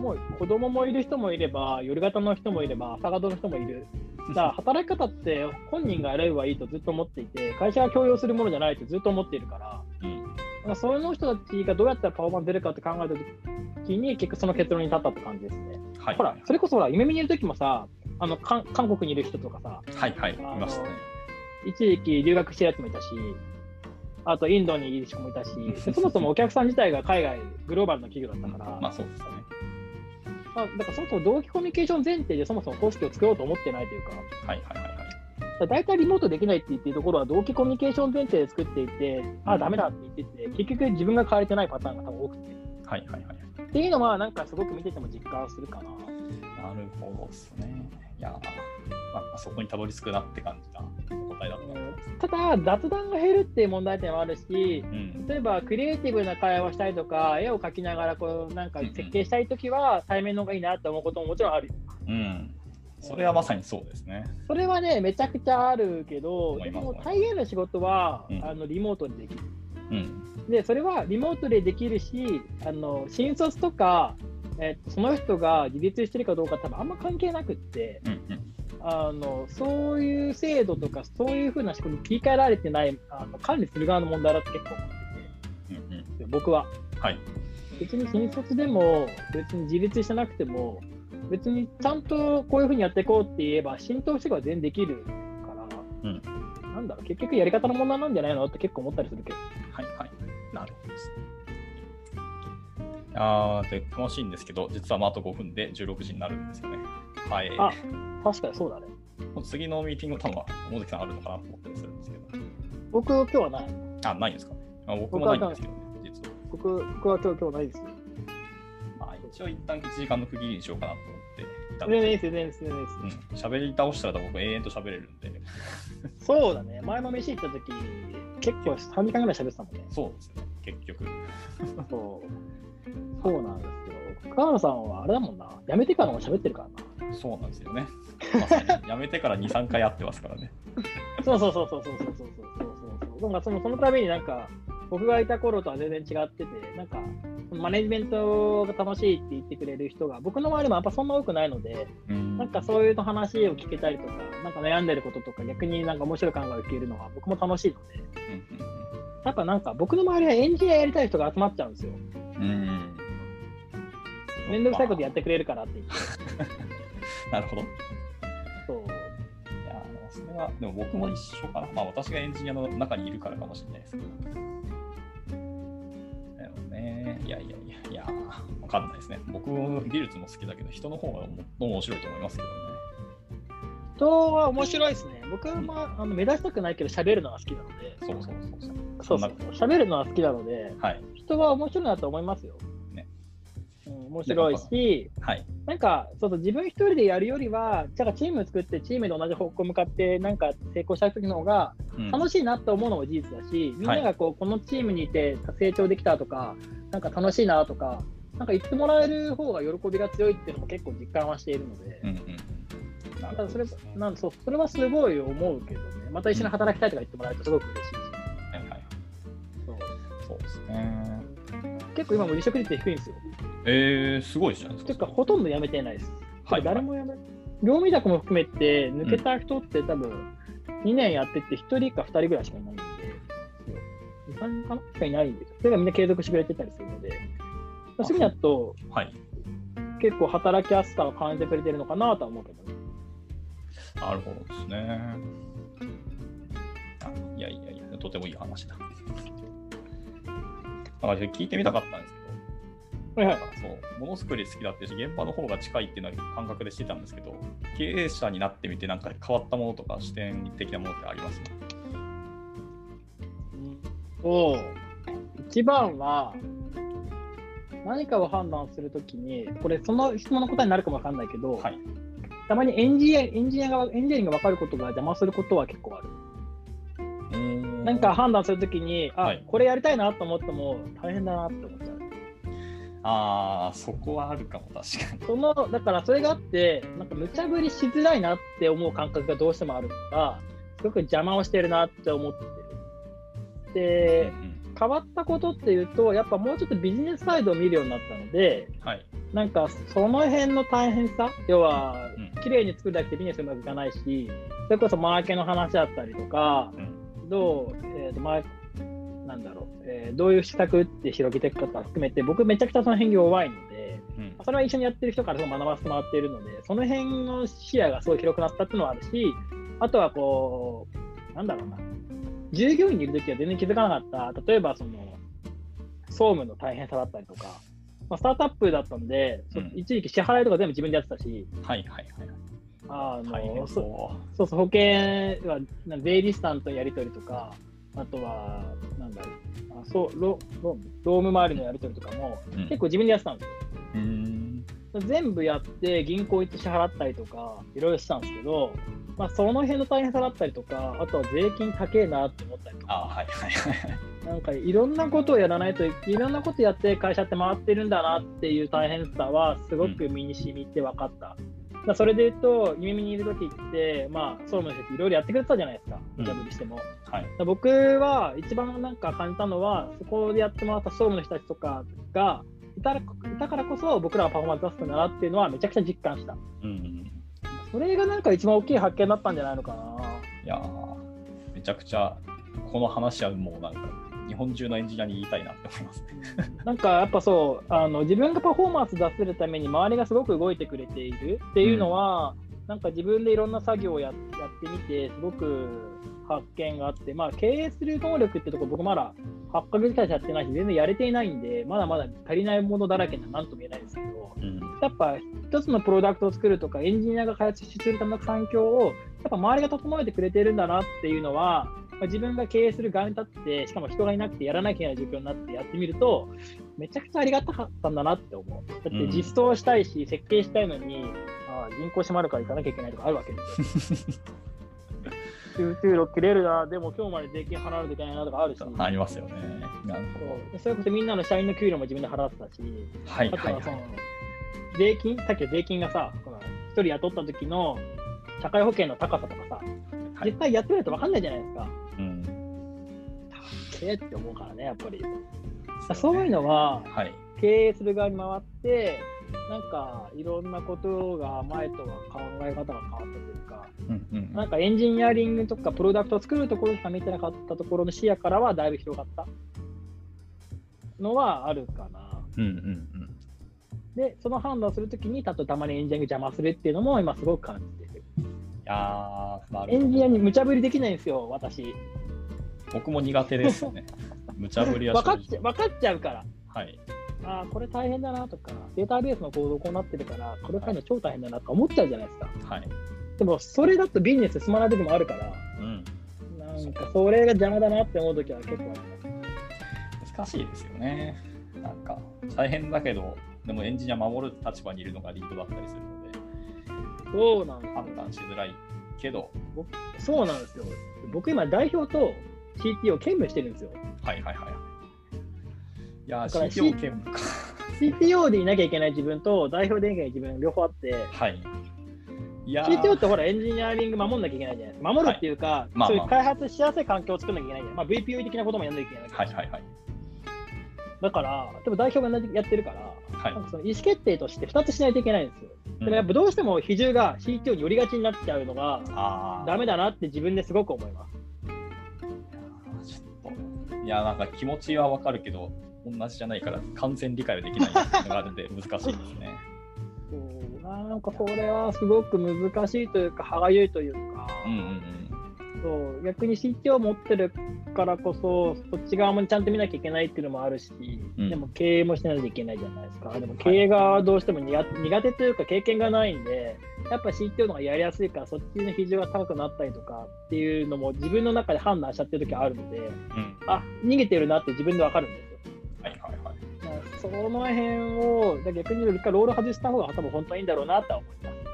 もう子供もいる人もいれば、夜型の人もいれば、朝型の人もいる。だから働き方って本人がやればいいとずっと思っていて、会社が強要するものじゃないとずっと思っているから、うん。かその人たちがどうやったらパフォーマンス出るかって考えたときに、結局その結論に立ったって感じですね。はい。ほら、それこそほら、夢見にいるときもさ、あの韓韓国にいる人とかさ、はいはい、いましたね。一時期留学してるやつもいたし、あとインドにいる人もいたし、でそもそもお客さん自体が海外、グローバルな企業だったから、まあそうですね。まあ、だからそもそも同期コミュニケーション前提でそもそも公式を作ろうと思ってないというか、はいはいはいはい。だ大体リモートできないって言ってるところは同期コミュニケーション前提で作っていて、ああ、ダメだって言ってて、結局自分が変われてないパターンが多分多くて。はいはいはい。っていうのは、なんかすごく見てても実感するかな。なるほどですね。いやー、まあ、そこにたどり着くなって感じなお答えだったと思います。ただ、雑談が減るっていう問題点はあるし、うん。例えばクリエイティブな会話をしたりとか、絵を描きながらこうなんか設計したいときは、対面の方がいいなって思うことももちろんあるよ。うん。それはまさにそうですね。それはね、めちゃくちゃあるけど、でも大概の仕事は、うんあのリモートでできる。うん。で、それはリモートでできるし、あの新卒とか、えっと、その人が自立してるかどうか多分あんま関係なくって、うんうん。あのそういう制度とか、そういうふうな仕組みに切り替えられてないあの管理する側の問題だって結構思ってうんうん。て、僕は。はい。別に新卒でも、別に自立してなくても、別にちゃんとこういうふうにやっていこうって言えば、浸透していけば全然できるから、うんなんだろう、結局やり方の問題なんじゃないのって結構思ったりするけど。はいはい。なるほどですね。あーで楽しいんですけど、実はまああと5分で16時になるんですよね。はい。あ確かにそうだね。次のミーティング、多分大関さんあるのかなと思ったりするんですけど。僕、今日はない。あ、ないんですか？ね。あ僕もないんですけどね、実は。僕僕は今日今日ないですよ。まあ、一応一旦1時間の区切りにしようかなと思ってい全然いいでですよ、全然いいです全然いいです。うん、喋り倒したら僕永遠と喋れるんで、そうだね。前の飯行った時結構3時間ぐらい喋ってたもんね。そうですね、結局。そう。そうなんですよ。川野さんはあれだもんな。辞めてからも喋ってるからな。そうなんですよね。辞めてから2、3回会ってますからね。そうそうそうそうそうそうそうそうそう。なんかそのそのためになんか僕がいた頃とは全然違ってて、なんかマネジメントが楽しいって言ってくれる人が僕の周りもやっぱそんな多くないので、うんなんかそういう話を聞けたりとか、なんか悩んでることとか逆になんか面白い考えを聞けるのは僕も楽しいので、うんうんやっぱなんか僕の周りはエンジニアやりたい人が集まっちゃうんですよ。うんうんめんどくさいことやってくれるからって言って。(laughs) なるほど。いそうや、それは、でも僕も一緒かな。まあ私がエンジニアの中にいるからかもしれないですけど。だよね。いやいやいや、いや、わかんないですね。僕も技術も好きだけど、人の方がもっと面白いと思いますけどね。人は面白いですね。僕は、まあ、あの目立ちたくないけど喋るのが好きなので、そうそうそうそう。そうそう喋るのは好きなので、はい。人は面白いなと思いますよ。面白いし、はい。なんかそうそう自分一人でやるよりは、じゃあチーム作って、チームで同じ方向向かって、なんか成功した時の方がうん楽しいなと思うのも事実だし、みんながこうこのチームにいて成長できたとか、なんか楽しいなとか、なんか言ってもらえる方が喜びが強いっていうのも結構実感はしているので。うんそれなんそうそれはすごい思うけどね、また一緒に働きたいとか言ってもらえるとすごく嬉しいし、はいはい。そうそうですね。結構今も離職率低いんですよ。えー、すごいじゃないですか。ていうか、ほとんど辞めてないです。はい誰も辞め、業務委託も含めて、抜けた人って多分、2年やってて、1人か2人ぐらいしかいないんで、そう2、3人かなしかいないんで、それがみんな継続してくれてたりするので、そういう意味だと、はい。結構働きやすさを感じてくれてるのかなとは思うけどね。なるほどですね。あいやいやいや、とてもいい話だ。あ聞いてみたかったんですはいはい。そう、ものづくり好きだってし、現場の方が近いっていうのは感覚でしてたんですけど、経営者になってみて、なんか変わったものとか視点的なものってあります？と、一番は、何かを判断するときに、これ、その質問の答えになるかもわかんないけど、はい。たまにエンジニアエンジニアがエンジニアリングが分かることが邪魔することは結構ある。ななんか、判断するときに、あ、はいこれやりたいなと思っても大変だなって思っちゃう。ああ、そこはあるかも、確かに。そのだからそれがあって、なんか無茶ぶりしづらいなって思う感覚がどうしてもあるから、すごく邪魔をしてるなって思ってる。で、うん変わったことっていうと、やっぱもうちょっとビジネスサイドを見るようになったので、はい。なんかその辺の大変さ、要はうん綺麗に作るだけでビジネスうまくいかないし、それこそマーケの話だったりとか、うんどう、えーとマーなんだろう、えーどういう施策って広げていくかとか含めて、僕めちゃくちゃその辺弱いので、うん。それは一緒にやってる人から学ばせてもらっているので、その辺の視野がすごい広くなったっていうのはあるし、あとはこう、なんだろうな、従業員にいるときは全然気づかなかった、例えばその、総務の大変さだったりとか、まあ、スタートアップだったんで、そうん。一時期支払いとか全部自分でやってたし、はいはいはい。あのそう。そう、保険はな税理士さんとやり取りとか、あとは、なんだろう、あそうロローム周りのやり取りとかも、う。うん結構自分でやってたんですよ。うーん。全部やって銀行行って支払ったりとかいろいろしたんですけど、まあ、その辺の大変さだったりとかあとは税金高えなって思ったりとかあはいはいはいはい。なんかいろんなことをやらないといろんなことやって会社って回ってるんだなっていう大変さはすごく身に染みて分かった。だからそれで言うと、夢見にいる時って、まあ、総務の人っていろいろやってくれてたじゃないですか、うん無茶ぶりしても。はい。僕は一番なんか感じたのは、そこでやってもらった総務の人たちとかがいたらいたからこそ、僕らはパフォーマンス出せたんだなっていうのはめちゃくちゃ実感した。うん。それがなんか一番大きい発見だったんじゃないのかな。いやーめちゃくちゃ、この話はもうなんか、日本中のエンジニアに言いたいなって思いますね。なんかやっぱそうあの、自分がパフォーマンス出せるために周りがすごく動いてくれているっていうのは、なんか自分でいろんな作業をややってみて、すごく発見があって、まあ、経営する能力ってとこ、僕まだ8ヶ月くらいしかやってないし、全然やれていないんで、まだまだ足りないものだらけなんとも言えないですけど、うん。やっぱ一つのプロダクトを作るとか、エンジニアが開発するための環境を、やっぱ周りが整えてくれてるんだなっていうのは、まあ自分が経営する側に立って、しかも人がいなくてやらなきゃいけない状況になってやってみると、めちゃくちゃありがたかったんだなって思う。だって実装したいし、設計したいのに、ああ銀行閉まるから行かなきゃいけないとかあるわけですよ。集 (laughs) 中力切れるな、でも今日まで税金払わないといけないなとかあるし、ありますよね。なるそうそれこそみんなの社員の給料も自分で払ってたし、ほど。はいあとはそのはいはい。税金、さっき税金がさ、一人雇った時の社会保険の高さとかさ、はい実際やってみないと分かんないじゃないですか。うん。えって思うからね、やっぱり。そういうのは、はい。経営する側に回って、なんかいろんなことが前とは考え方が変わったというか、うんうんなんかエンジニアリングとかプロダクトを作るところしか見てなかったところの視野からはだいぶ広がったのはあるかな。うんうんうん。で、その判断をするときに、たとたまにエンジニアが邪魔するっていうのも今すごく感じてる。いやー、なるエほど。ンジニアに無茶ぶりできないんですよ、私。僕も苦手ですね。(laughs) 無茶ぶりは分かっち。分かっちゃうから。はい。ああ、これ大変だなとか、データベースの構造こうなってるから、これ変えるの超大変だなとか思っちゃうじゃないですか。はい。でも、それだとビジネス進まない時もあるから、うん。なんかそれが邪魔だなって思う時は結構あります。難しいですよね。なんか、大変だけど、でもエンジニア守る立場にいるのがリードだったりするので、そうなん判断しづらいけど、そうなんですよ。僕今代表と CTO 兼務してるんですよ。はいはいはい。いや CTO 兼務か。CTO でいなきゃいけない自分と代表でいなきゃいけない自分両方あって、はい。いやー CTO ってほらエンジニアリング守んなきゃいけないじゃないですか。守るっていうか、まあまあそういう開発しやすい環境を作らなきゃいけないじゃない。まあ、VPO 的なこともやんなきゃいけないはいはいはい。だから、でも代表がやってるから、はいなんかその意思決定として2つしないといけないんですよ。でもやっぱどうしても比重が CTO に寄りがちになっちゃうのがあーダメだなって自分ですごく思います。いや、なんか気持ちはわかるけど、同じじゃないから完全理解はできないのがあるんで (laughs) 難しいですね。そうなんかこれはすごく難しいというか、歯がゆいというか、うんうんうん。そう逆に CTO を持ってるからこそ、そっち側もちゃんと見なきゃいけないっていうのもあるし、うんでも経営もしないといけないじゃないですか。でも経営がどうしても苦手苦手というか経験がないんで、やっぱ CTO の方がやりやすいから、そっちの比重が高くなったりとかっていうのも自分の中で判断しちゃってる時あるので、うん。あ逃げてるなって自分でわかるんですよ。はいはいはい。その辺を、逆に言うとロール外した方が多分本当はいいんだろうなとは思います。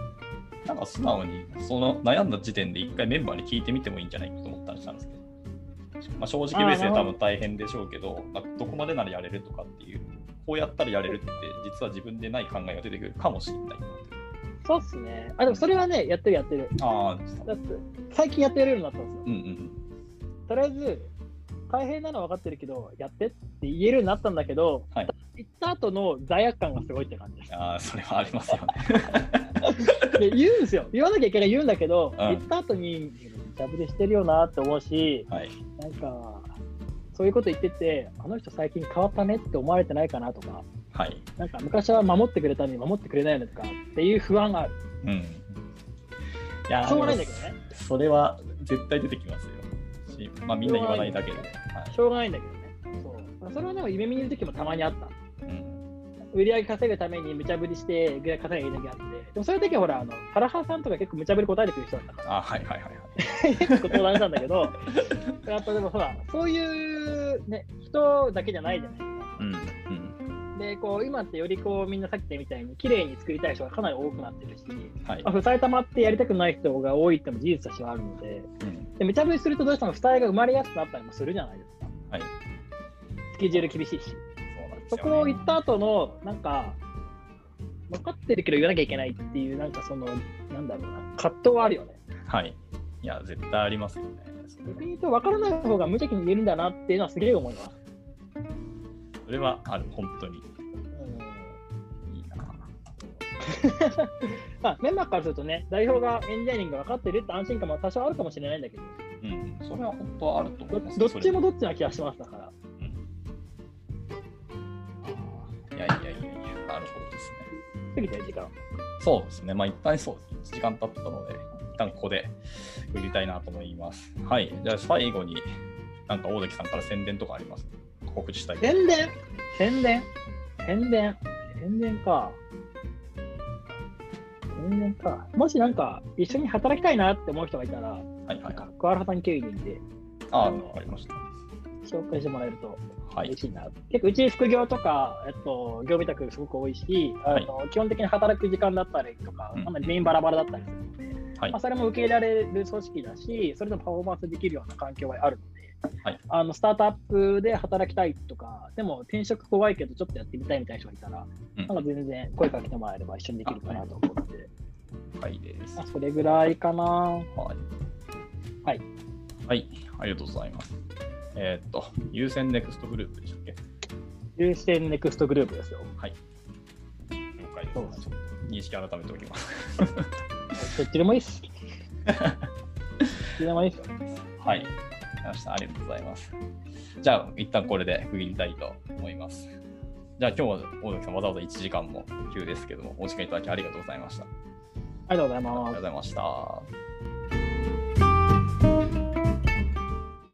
なんか素直に、その悩んだ時点で一回メンバーに聞いてみてもいいんじゃないかと思ったりしたんですけど、まあ、正直ベースで多分大変でしょうけど、まあどこまでならやれるとかっていう、こうやったらやれるって、実は自分でない考えが出てくるかもしれない。そうっすね。あ、でもそれはね、やってるやってる。ああ、だって、最近やってやれるようになったんですよ。うんうんとりあえず、大変なのは分かってるけど、やってって言えるようになったんだけど、はい行った後の罪悪感がすごいって感じですうん。。ああ、それはありますよね。(laughs) で言うんですよ。言わなきゃいけない言うんだけど、うん行った後に、ジャブでしてるよなって思うし、はい。なんか、そういうこと言ってて、あの人最近変わったねって思われてないかなとか、はい。なんか昔は守ってくれたのに守ってくれないのとかっていう不安がある。うん。いやしょうがないんだけどね。それは絶対出てきますよ。しまあ、みんな言わないだけで。はいしょうがないんだけどね。そう。それはでも夢見るときもたまにあった。うん売り上げ稼ぐために無茶ぶりして、ぐらい稼ぎなきゃあって。でもそういう時はほら、あの、パラハさんとか結構無茶ぶり答えてくる人だったから、あ、はいはいはいはい。(laughs) 結構相談したんだけど、(laughs) やっぱでもほら、そういう、ね、人だけじゃないじゃないですか。うん。うん。で、こう、今ってよりこう、みんなさっき言ったみたいに、綺麗に作りたい人がかなり多くなってるし、はいまあ、。負債溜まってやりたくない人が多いっても事実としてはあるので、うん。で無茶ぶりするとどうしても負債が生まれやすくなったりもするじゃないですか。はい。スケジュール厳しいし。そねこを言った後の、なんか、分かってるけど言わなきゃいけないっていう、なんかその、なんだろうな、葛藤はあるよね。はい。いや、絶対ありますよね。逆に言うと、分からない方が無邪気に言えるんだなっていうのはすげえ思います。それはある、本当に。(laughs) まあ、メンバーからするとね、代表がエンジニアリングが分かってるって安心感も多少あるかもしれないんだけど、うん。それは本当あると思どいます。どっちもどどっちな気がしますだから。いやいやいやいや、なるほどですね。過ぎたよ、時間。そうですね。まあ、一旦そうです。1時間経ったので、一旦ここで売りたいなと思います。はい。じゃあ、最後に、なんか大関さんから宣伝とかあります？告知したい。宣伝宣伝？宣伝？宣伝か。宣伝か。もしなんか、一緒に働きたいなって思う人がいたら、はいはい。桑原さん経由でああ、わかりました。紹介してもらえるとはい嬉。しいな。結構、うち副業とか、えっと、業務委託すごく多いし、あの基本的に働く時間だったりとか、うんあんまり全員バラバラだったりするので、はいまあ、それも受け入れられる組織だし、それでもパフォーマンスできるような環境があるので、はいあのスタートアップで働きたいとか、でも転職怖いけどちょっとやってみたいみたいな人がいたら、うんなんか全然声かけてもらえれば一緒にできるかなと思って、はいです。あそれぐらいかな。はい。はい。はい。ありがとうございます。えーっと、優先ネクストグループでしたっけ？優先ネクストグループですよ。はい。了解です。認識改めておきます。(laughs) どっちでもいいっす。どっちでもいいっす。はい。ました。ありがとうございます。じゃあ、一旦これで区切りたいと思います。じゃあ、今日は大崎さん、わざわざ1時間も急ですけども、お時間いただきありがとうございました。ありがとうございますありがとうご。ざいました。